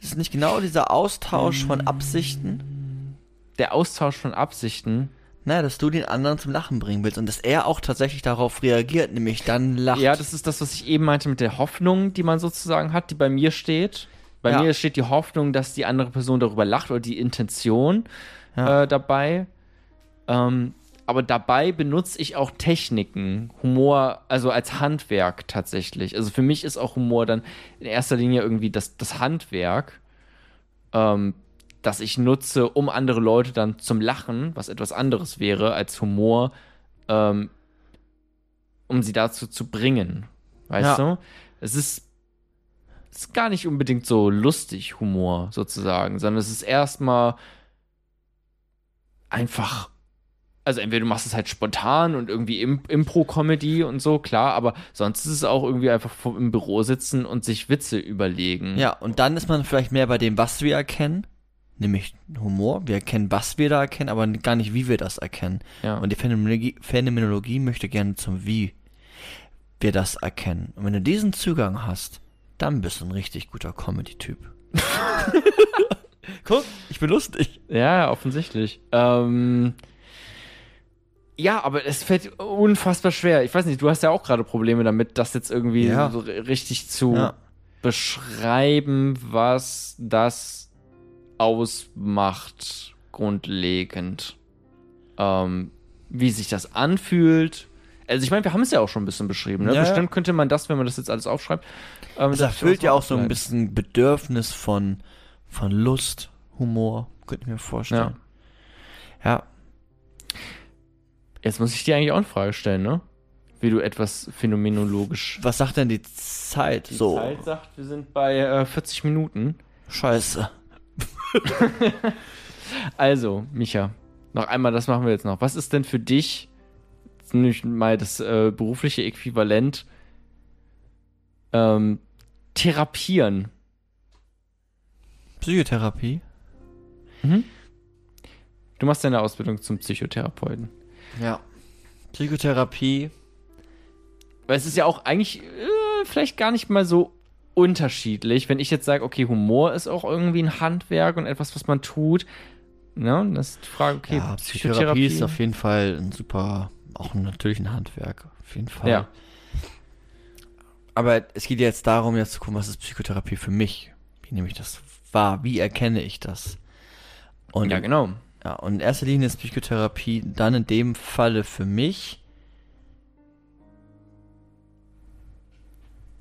Ist es nicht genau dieser Austausch von Absichten? Der Austausch von Absichten. Naja, dass du den anderen zum Lachen bringen willst und dass er auch tatsächlich darauf reagiert, nämlich dann lacht. Ja, das ist das, was ich eben meinte mit der Hoffnung, die man sozusagen hat, die bei mir steht. Bei Ja. mir steht die Hoffnung, dass die andere Person darüber lacht oder die Intention Ja. äh, dabei. Ähm, aber dabei benutze ich auch Techniken, Humor, also als Handwerk tatsächlich. Also für mich ist auch Humor dann in erster Linie irgendwie das, das Handwerk, ähm, das ich nutze, um andere Leute dann zum Lachen, was etwas anderes wäre als Humor, ähm, um sie dazu zu bringen. Weißt Ja. du? Es ist, es ist gar nicht unbedingt so lustig Humor sozusagen, sondern es ist erstmal einfach. Also entweder du machst es halt spontan und irgendwie Im Impro-Comedy und so, klar, aber sonst ist es auch irgendwie einfach im Büro sitzen und sich Witze überlegen. Ja, und dann ist man vielleicht mehr bei dem, was wir erkennen, nämlich Humor. Wir erkennen, was wir da erkennen, aber gar nicht, wie wir das erkennen. Ja. Und die Phänomenologie, Phänomenologie möchte gerne zum Wie wir das erkennen. Und wenn du diesen Zugang hast, dann bist du ein richtig guter Comedy-Typ. <laughs> Guck, ich bin lustig. Ja, ja, offensichtlich. Ähm, ja, aber es fällt unfassbar schwer. Ich weiß nicht, du hast ja auch gerade Probleme damit, das jetzt irgendwie Ja. so ri- richtig zu Ja. beschreiben, was das ausmacht, grundlegend. Ähm, wie sich das anfühlt. Also ich meine, wir haben es ja auch schon ein bisschen beschrieben. Ne? Ja, ja. Bestimmt könnte man das, wenn man das jetzt alles aufschreibt. Ähm, Es das erfüllt ja auch so ein bisschen Bedürfnis von, von Lust, Humor, könnte ich mir vorstellen. Ja. Jetzt muss ich dir eigentlich auch eine Frage stellen, ne? Wie du etwas phänomenologisch. Was sagt denn die Zeit? Die so, Zeit sagt, wir sind bei äh, 40 Minuten. scheiße. <laughs> Also, Micha, noch einmal, das machen wir jetzt noch. Was ist denn für dich nicht mal das äh, berufliche Äquivalent ähm, therapieren? Psychotherapie? Du machst deine Ausbildung zum Psychotherapeuten. Ja. Psychotherapie. Weil es ist ja auch eigentlich äh, vielleicht gar nicht mal so unterschiedlich, wenn ich jetzt sage, okay, Humor ist auch irgendwie ein Handwerk und etwas, was man tut. Ne? Das ist die Frage, okay, ja, Psychotherapie ist auf jeden Fall ein super, auch natürlich ein Handwerk. Auf jeden Fall. Ja. Aber es geht jetzt darum, jetzt zu gucken, was ist Psychotherapie für mich? Wie nehme ich das wahr? Wie erkenne ich das? Und Ja, genau. Ja, und in erster Linie ist Psychotherapie dann in dem Falle für mich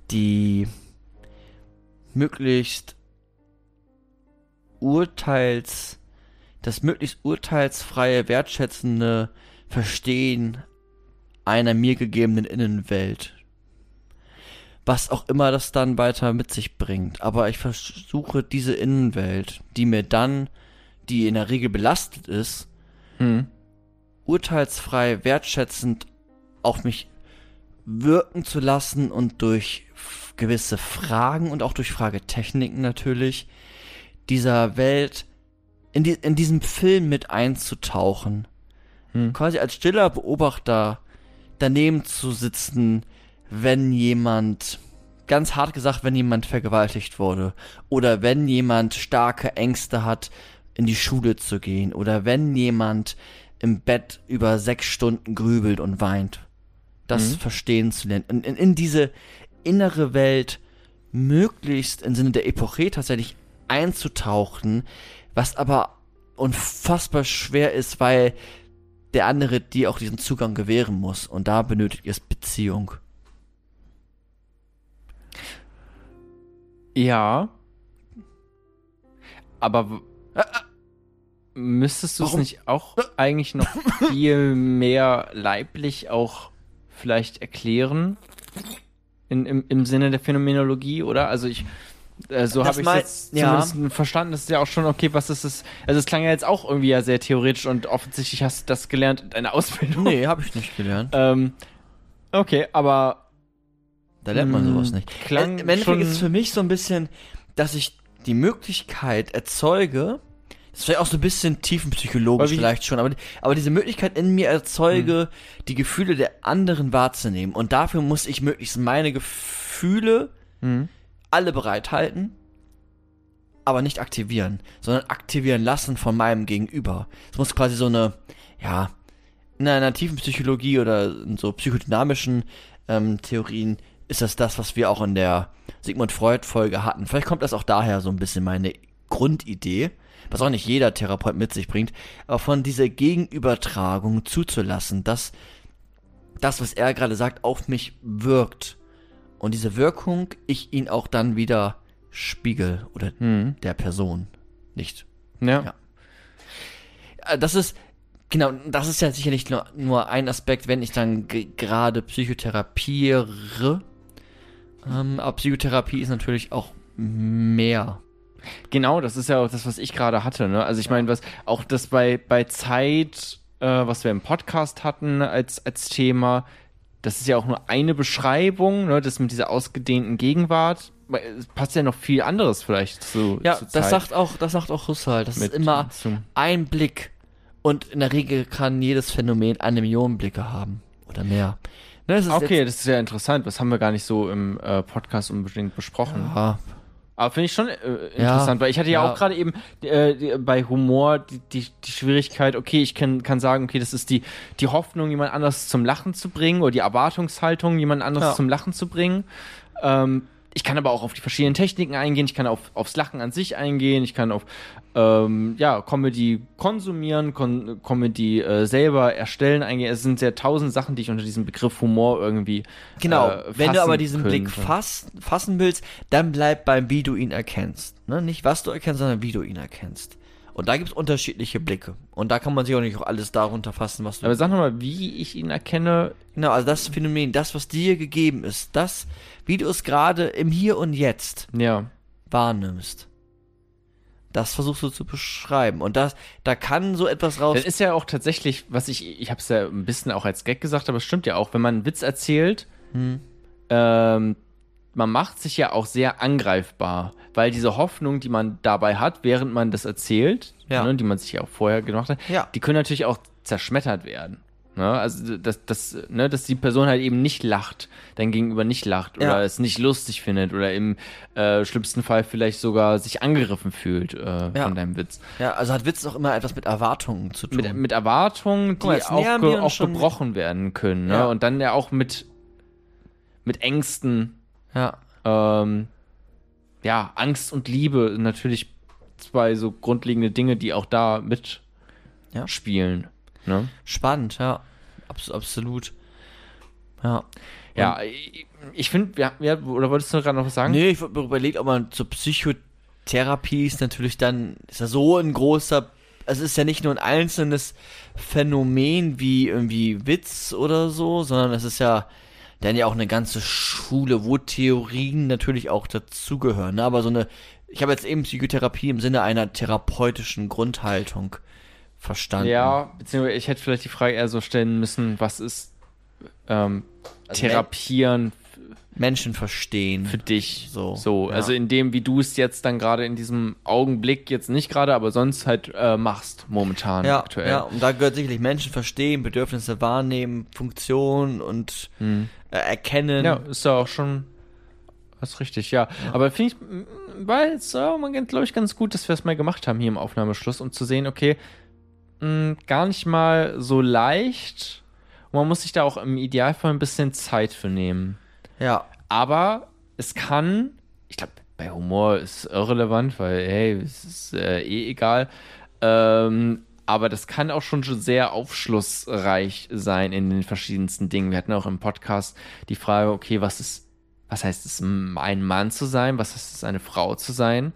die möglichst urteils, das möglichst urteilsfreie, wertschätzende Verstehen einer mir gegebenen Innenwelt. Was auch immer das dann weiter mit sich bringt. Aber ich versuche diese Innenwelt, die mir dann die in der Regel belastet ist, Hm. urteilsfrei, wertschätzend auf mich wirken zu lassen und durch gewisse Fragen und auch durch Fragetechniken natürlich dieser Welt in, die, in diesem Film mit einzutauchen. Hm. Quasi als stiller Beobachter daneben zu sitzen, wenn jemand, ganz hart gesagt, wenn jemand vergewaltigt wurde oder wenn jemand starke Ängste hat, in die Schule zu gehen oder wenn jemand im Bett über sechs Stunden grübelt und weint. Das Mhm. verstehen zu lernen. In, in, in diese innere Welt möglichst im Sinne der Epoche tatsächlich einzutauchen, was aber unfassbar schwer ist, weil der andere dir auch diesen Zugang gewähren muss. Und da benötigt es Beziehung. Ja. Aber müsstest du es nicht auch eigentlich noch <laughs> viel mehr leiblich auch vielleicht erklären? In, im, Im Sinne der Phänomenologie, oder? Also ich, äh, so habe ich jetzt ja. zumindest verstanden, das ist ja auch schon, okay, was ist das? Also es klang ja jetzt auch irgendwie ja sehr theoretisch und offensichtlich hast du das gelernt in deiner Ausbildung. Nee, habe ich nicht gelernt. Ähm, okay, aber Da lernt man sowas nicht. klang Im Endeffekt ist es für mich so ein bisschen, dass ich die Möglichkeit erzeuge, das ist vielleicht auch so ein bisschen tiefenpsychologisch vielleicht schon, aber, aber diese Möglichkeit in mir erzeuge, die Gefühle der anderen wahrzunehmen. Und dafür muss ich möglichst meine Gefühle Mhm. alle bereithalten, aber nicht aktivieren, sondern aktivieren lassen von meinem Gegenüber. Es muss quasi so eine, ja, in einer tiefen Psychologie oder in so psychodynamischen ähm, Theorien ist das das, was wir auch in der Sigmund Freud-Folge hatten. Vielleicht kommt das auch daher so ein bisschen meine Grundidee, was auch nicht jeder Therapeut mit sich bringt, aber von dieser Gegenübertragung zuzulassen, dass das, was er gerade sagt, auf mich wirkt. Und diese Wirkung ich ihn auch dann wieder spiegel oder Mhm. der Person nicht. Ja. Ja. Äh, Das ist, genau, das ist ja sicherlich nur, nur ein Aspekt, wenn ich dann ge- gerade psychotherapiere. Ähm, aber Psychotherapie ist natürlich auch mehr. Genau, das ist ja auch das, was ich gerade hatte. Ne? Also ich meine, was auch das bei, bei Zeit, äh, was wir im Podcast hatten als, als Thema, das ist ja auch nur eine Beschreibung, ne? das mit dieser ausgedehnten Gegenwart. Es passt ja noch viel anderes vielleicht zu. Ja, das sagt auch, das sagt auch Husserl. Das mit ist immer ein Blick. Und in der Regel kann jedes Phänomen eine Million Blicke haben. Oder mehr. Ne, das ist Okay, das ist sehr interessant. Das haben wir gar nicht so im äh, Podcast unbedingt besprochen. Ja, Aber finde ich schon äh, interessant, weil ich hatte ja, ja. auch gerade eben äh, die, bei Humor die, die, die Schwierigkeit, okay, ich kann, kann sagen, okay, das ist die, die Hoffnung, jemand anders zum Lachen zu bringen oder die Erwartungshaltung, jemand anderes Ja. zum Lachen zu bringen. Ähm, ich kann aber auch auf die verschiedenen Techniken eingehen, ich kann auf, aufs Lachen an sich eingehen, ich kann auf ähm, ja, Comedy konsumieren, Kon Comedy äh, selber erstellen eingehen. Es sind sehr tausend Sachen, die ich unter diesem Begriff Humor irgendwie Genau, äh, wenn du aber diesen Blick könnte. fass, fassen willst, dann bleib beim, wie du ihn erkennst. Ne? Nicht was du erkennst, sondern wie du ihn erkennst. Und da gibt es unterschiedliche Blicke. Und da kann man sich auch nicht auch alles darunter fassen, was du. Aber sag nochmal, wie ich ihn erkenne, genau, also das Phänomen, das, was dir gegeben ist, das, wie du es gerade im Hier und Jetzt ja. wahrnimmst. Das versuchst du zu beschreiben. Und das, da kann so etwas raus. Das ist ja auch tatsächlich, was ich, ich habe es ja ein bisschen auch als Gag gesagt, aber es stimmt ja auch, wenn man einen Witz erzählt, Hm. ähm, man macht sich ja auch sehr angreifbar, weil diese Hoffnung, die man dabei hat, während man das erzählt, Ja. ne, die man sich ja auch vorher gemacht hat, Ja. die können natürlich auch zerschmettert werden. Ne? Also, dass, dass, ne, dass die Person halt eben nicht lacht, dein Gegenüber nicht lacht oder Ja. es nicht lustig findet oder im äh, schlimmsten Fall vielleicht sogar sich angegriffen fühlt äh, Ja. von deinem Witz. Ja, also hat Witz auch immer etwas mit Erwartungen zu tun. mit, mit Erwartungen, die mal, auch, ge auch gebrochen werden können. Ne? Ja. Und dann ja auch mit, mit Ängsten, ja. ähm, ja, Angst und Liebe sind natürlich zwei so grundlegende Dinge, die auch da mit Ja. spielen. Ne? Spannend, ja. Abs absolut. Ja. Ja, ich, ich finde, ja, ja, oder wolltest du gerade noch was sagen? Nee, ich habe überlegt, ob man zur Psychotherapie ist natürlich dann, ist ja so ein großer, also es ist ja nicht nur ein einzelnes Phänomen wie irgendwie Witz oder so, sondern es ist ja dann ja auch eine ganze Schule, wo Theorien natürlich auch dazugehören. Ne? Aber so eine, ich habe jetzt eben Psychotherapie im Sinne einer therapeutischen Grundhaltung verstanden. Ja, beziehungsweise ich hätte vielleicht die Frage eher so stellen müssen, was ist ähm, Also Therapieren Menschen verstehen. für dich So, so ja. also in dem wie du es jetzt dann gerade in diesem Augenblick jetzt nicht gerade aber sonst halt äh, machst momentan ja, aktuell ja, und da gehört sicherlich Menschen verstehen, Bedürfnisse wahrnehmen, Funktion und Hm. äh, erkennen. ja ist ja auch schon was richtig ja, aber finde ich m, war jetzt äh, man glaube ich ganz gut dass wir es mal gemacht haben hier im Aufnahmeschluss um zu sehen okay mh, gar nicht mal so leicht und man muss sich da auch im Idealfall ein bisschen Zeit für nehmen Ja, Aber es kann, ich glaube, bei Humor ist es irrelevant, weil, hey, es ist äh, eh egal. Ähm, aber das kann auch schon sehr aufschlussreich sein in den verschiedensten Dingen. Wir hatten auch im Podcast die Frage, okay, was ist, was heißt es, ein Mann zu sein? Was heißt es, eine Frau zu sein?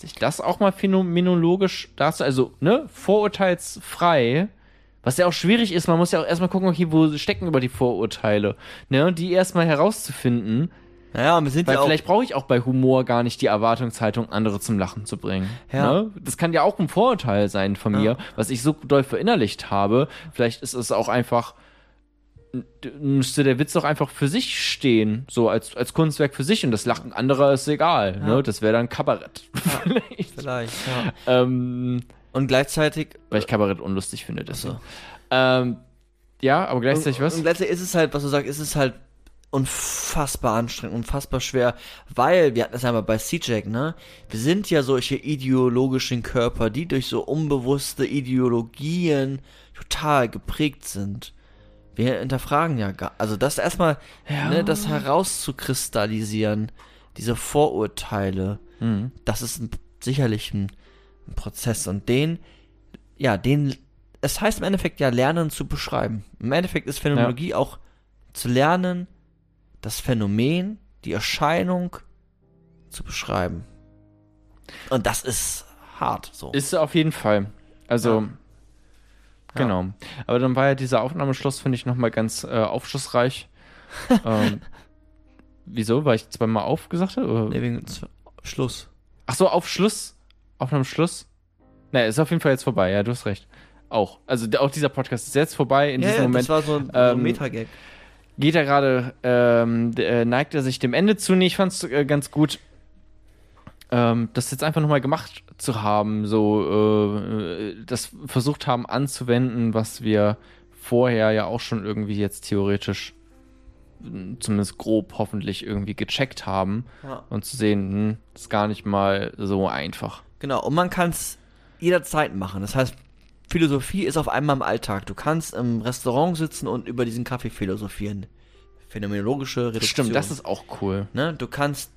Sich das auch mal phänomenologisch dazu, also, ne, vorurteilsfrei, was ja auch schwierig ist, man muss ja auch erstmal gucken, okay, wo stecken über die Vorurteile, ne, und die erstmal herauszufinden, Naja, wir sind weil ja vielleicht brauche ich auch bei Humor gar nicht die Erwartungshaltung, andere zum Lachen zu bringen. Ja. Ne? Das kann ja auch ein Vorurteil sein von mir, Ja. was ich so doll verinnerlicht habe. Vielleicht ist es auch einfach, müsste der Witz doch einfach für sich stehen, so als, als Kunstwerk für sich und das Lachen anderer ist egal. Ne? Das wäre dann Kabarett. <laughs> Vielleicht. Vielleicht, ja. Ähm, Und gleichzeitig. weil ich Kabarett unlustig finde. deswegen. so. Ähm, ja, aber gleichzeitig und, was? Und letztendlich ist es halt, was du sagst, ist es halt unfassbar anstrengend, unfassbar schwer, weil, wir hatten das einmal bei CJack, ne? Wir sind ja solche ideologischen Körper, die durch so unbewusste Ideologien total geprägt sind. Wir hinterfragen ja gar, also das erstmal, Ja. ne, das herauszukristallisieren, diese Vorurteile, Mhm. das ist ein, sicherlich ein, ein Prozess und den, ja, den, es heißt im Endeffekt ja lernen zu beschreiben. Im Endeffekt ist Phänomenologie auch zu lernen, das Phänomen, die Erscheinung zu beschreiben. Und das ist hart, so. Ist auf jeden Fall. Also, Ja. Genau. Aber dann war ja dieser Aufnahmeschluss, finde ich, nochmal ganz äh, aufschlussreich. <laughs> ähm, wieso? Weil ich zweimal aufgesagt habe? Oder? Nee, wegen Schluss. Ach so, auf Schluss. Aufnahmeschluss. Ne, ist auf jeden Fall jetzt vorbei, ja, du hast recht. Auch. Also auch dieser Podcast ist jetzt vorbei. In ja, diesem ja, Moment das war so ein, so ähm, ein Metagag. geht er gerade, ähm, äh, neigt er sich dem Ende zu. Nee, ich fand's äh, ganz gut, ähm, das jetzt einfach nochmal gemacht zu haben, so äh, das versucht haben anzuwenden, was wir vorher ja auch schon irgendwie jetzt theoretisch mh, zumindest grob hoffentlich irgendwie gecheckt haben Ja. und zu sehen, hm, ist gar nicht mal so einfach. Genau, und man kann es jederzeit machen. Das heißt, Philosophie ist auf einmal im Alltag. Du kannst im Restaurant sitzen und über diesen Kaffee philosophieren. Phänomenologische Reduktion. Stimmt, das ist auch cool. Ne? Du kannst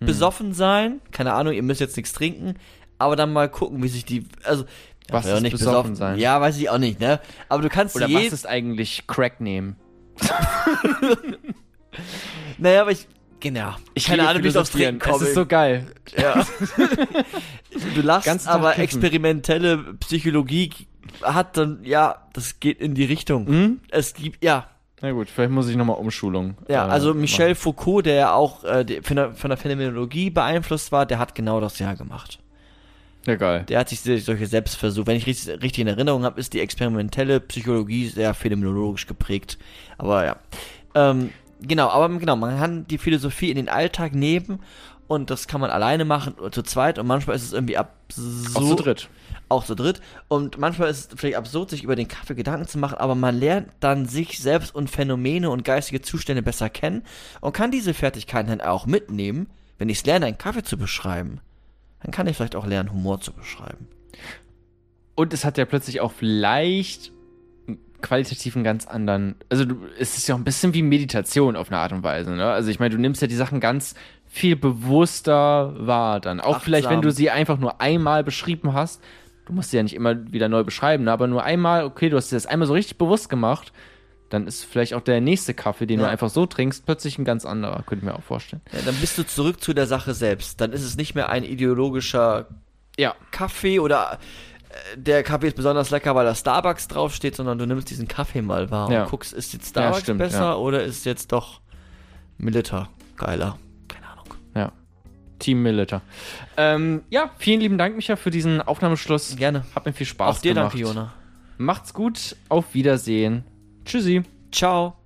Hm. besoffen sein, keine Ahnung, ihr müsst jetzt nichts trinken, aber dann mal gucken, wie sich die, also Was ja, ist besoffen sein? Ja, weiß ich auch nicht, ne? Aber du kannst Oder was ist eigentlich Crack nehmen? <laughs> naja, aber ich, genau, Ich keine Ahnung, wie ich aufs. Trinken komme. Es ist so geil. ja. <laughs> du lachst, Ganz aber kiffen. experimentelle Psychologie hat dann, ja, das geht in die Richtung. Hm? Es gibt, ja, Na gut, vielleicht muss ich nochmal Umschulung. Ja, äh, also machen. Michel Foucault, der ja auch äh, von, der, von der Phänomenologie beeinflusst war, der hat genau das ja gemacht. Ja, geil. Der hat sich solche Selbstversuche, wenn ich richtig, richtig in Erinnerung habe, ist die experimentelle Psychologie sehr phänomenologisch geprägt. Aber ja. Ähm, genau, aber genau, man kann die Philosophie in den Alltag nehmen und das kann man alleine machen oder zu zweit und manchmal ist es irgendwie absurd. Auch zu dritt. Auch zu dritt. Und manchmal ist es vielleicht absurd, sich über den Kaffee Gedanken zu machen, aber man lernt dann sich selbst und Phänomene und geistige Zustände besser kennen und kann diese Fertigkeiten dann auch mitnehmen. Wenn ich es lerne, einen Kaffee zu beschreiben, dann kann ich vielleicht auch lernen, Humor zu beschreiben. Und es hat ja plötzlich auch vielleicht qualitativ einen ganz anderen. Also, du, es ist ja auch ein bisschen wie Meditation auf eine Art und Weise, ne? Also, ich meine, du nimmst ja die Sachen ganz viel bewusster wahr dann. Auch Achtsam. vielleicht, wenn du sie einfach nur einmal beschrieben hast. Du musst sie ja nicht immer wieder neu beschreiben, ne? aber nur einmal, okay, du hast dir das einmal so richtig bewusst gemacht. Dann ist vielleicht auch der nächste Kaffee, den Ja. du einfach so trinkst, plötzlich ein ganz anderer, könnte ich mir auch vorstellen. Ja, dann bist du zurück zu der Sache selbst. Dann ist es nicht mehr ein ideologischer Ja, Kaffee oder äh, der Kaffee ist besonders lecker, weil da Starbucks draufsteht, sondern du nimmst diesen Kaffee mal wahr und guckst, ist jetzt Starbucks stimmt, besser oder ist jetzt doch Milita geiler? Team Militer. Ähm, ja, vielen lieben Dank, Micha, für diesen Aufnahmeschluss. Gerne. Hat mir viel Spaß Auch dir gemacht. danke, Jona. Macht's gut, auf Wiedersehen. Tschüssi. Ciao.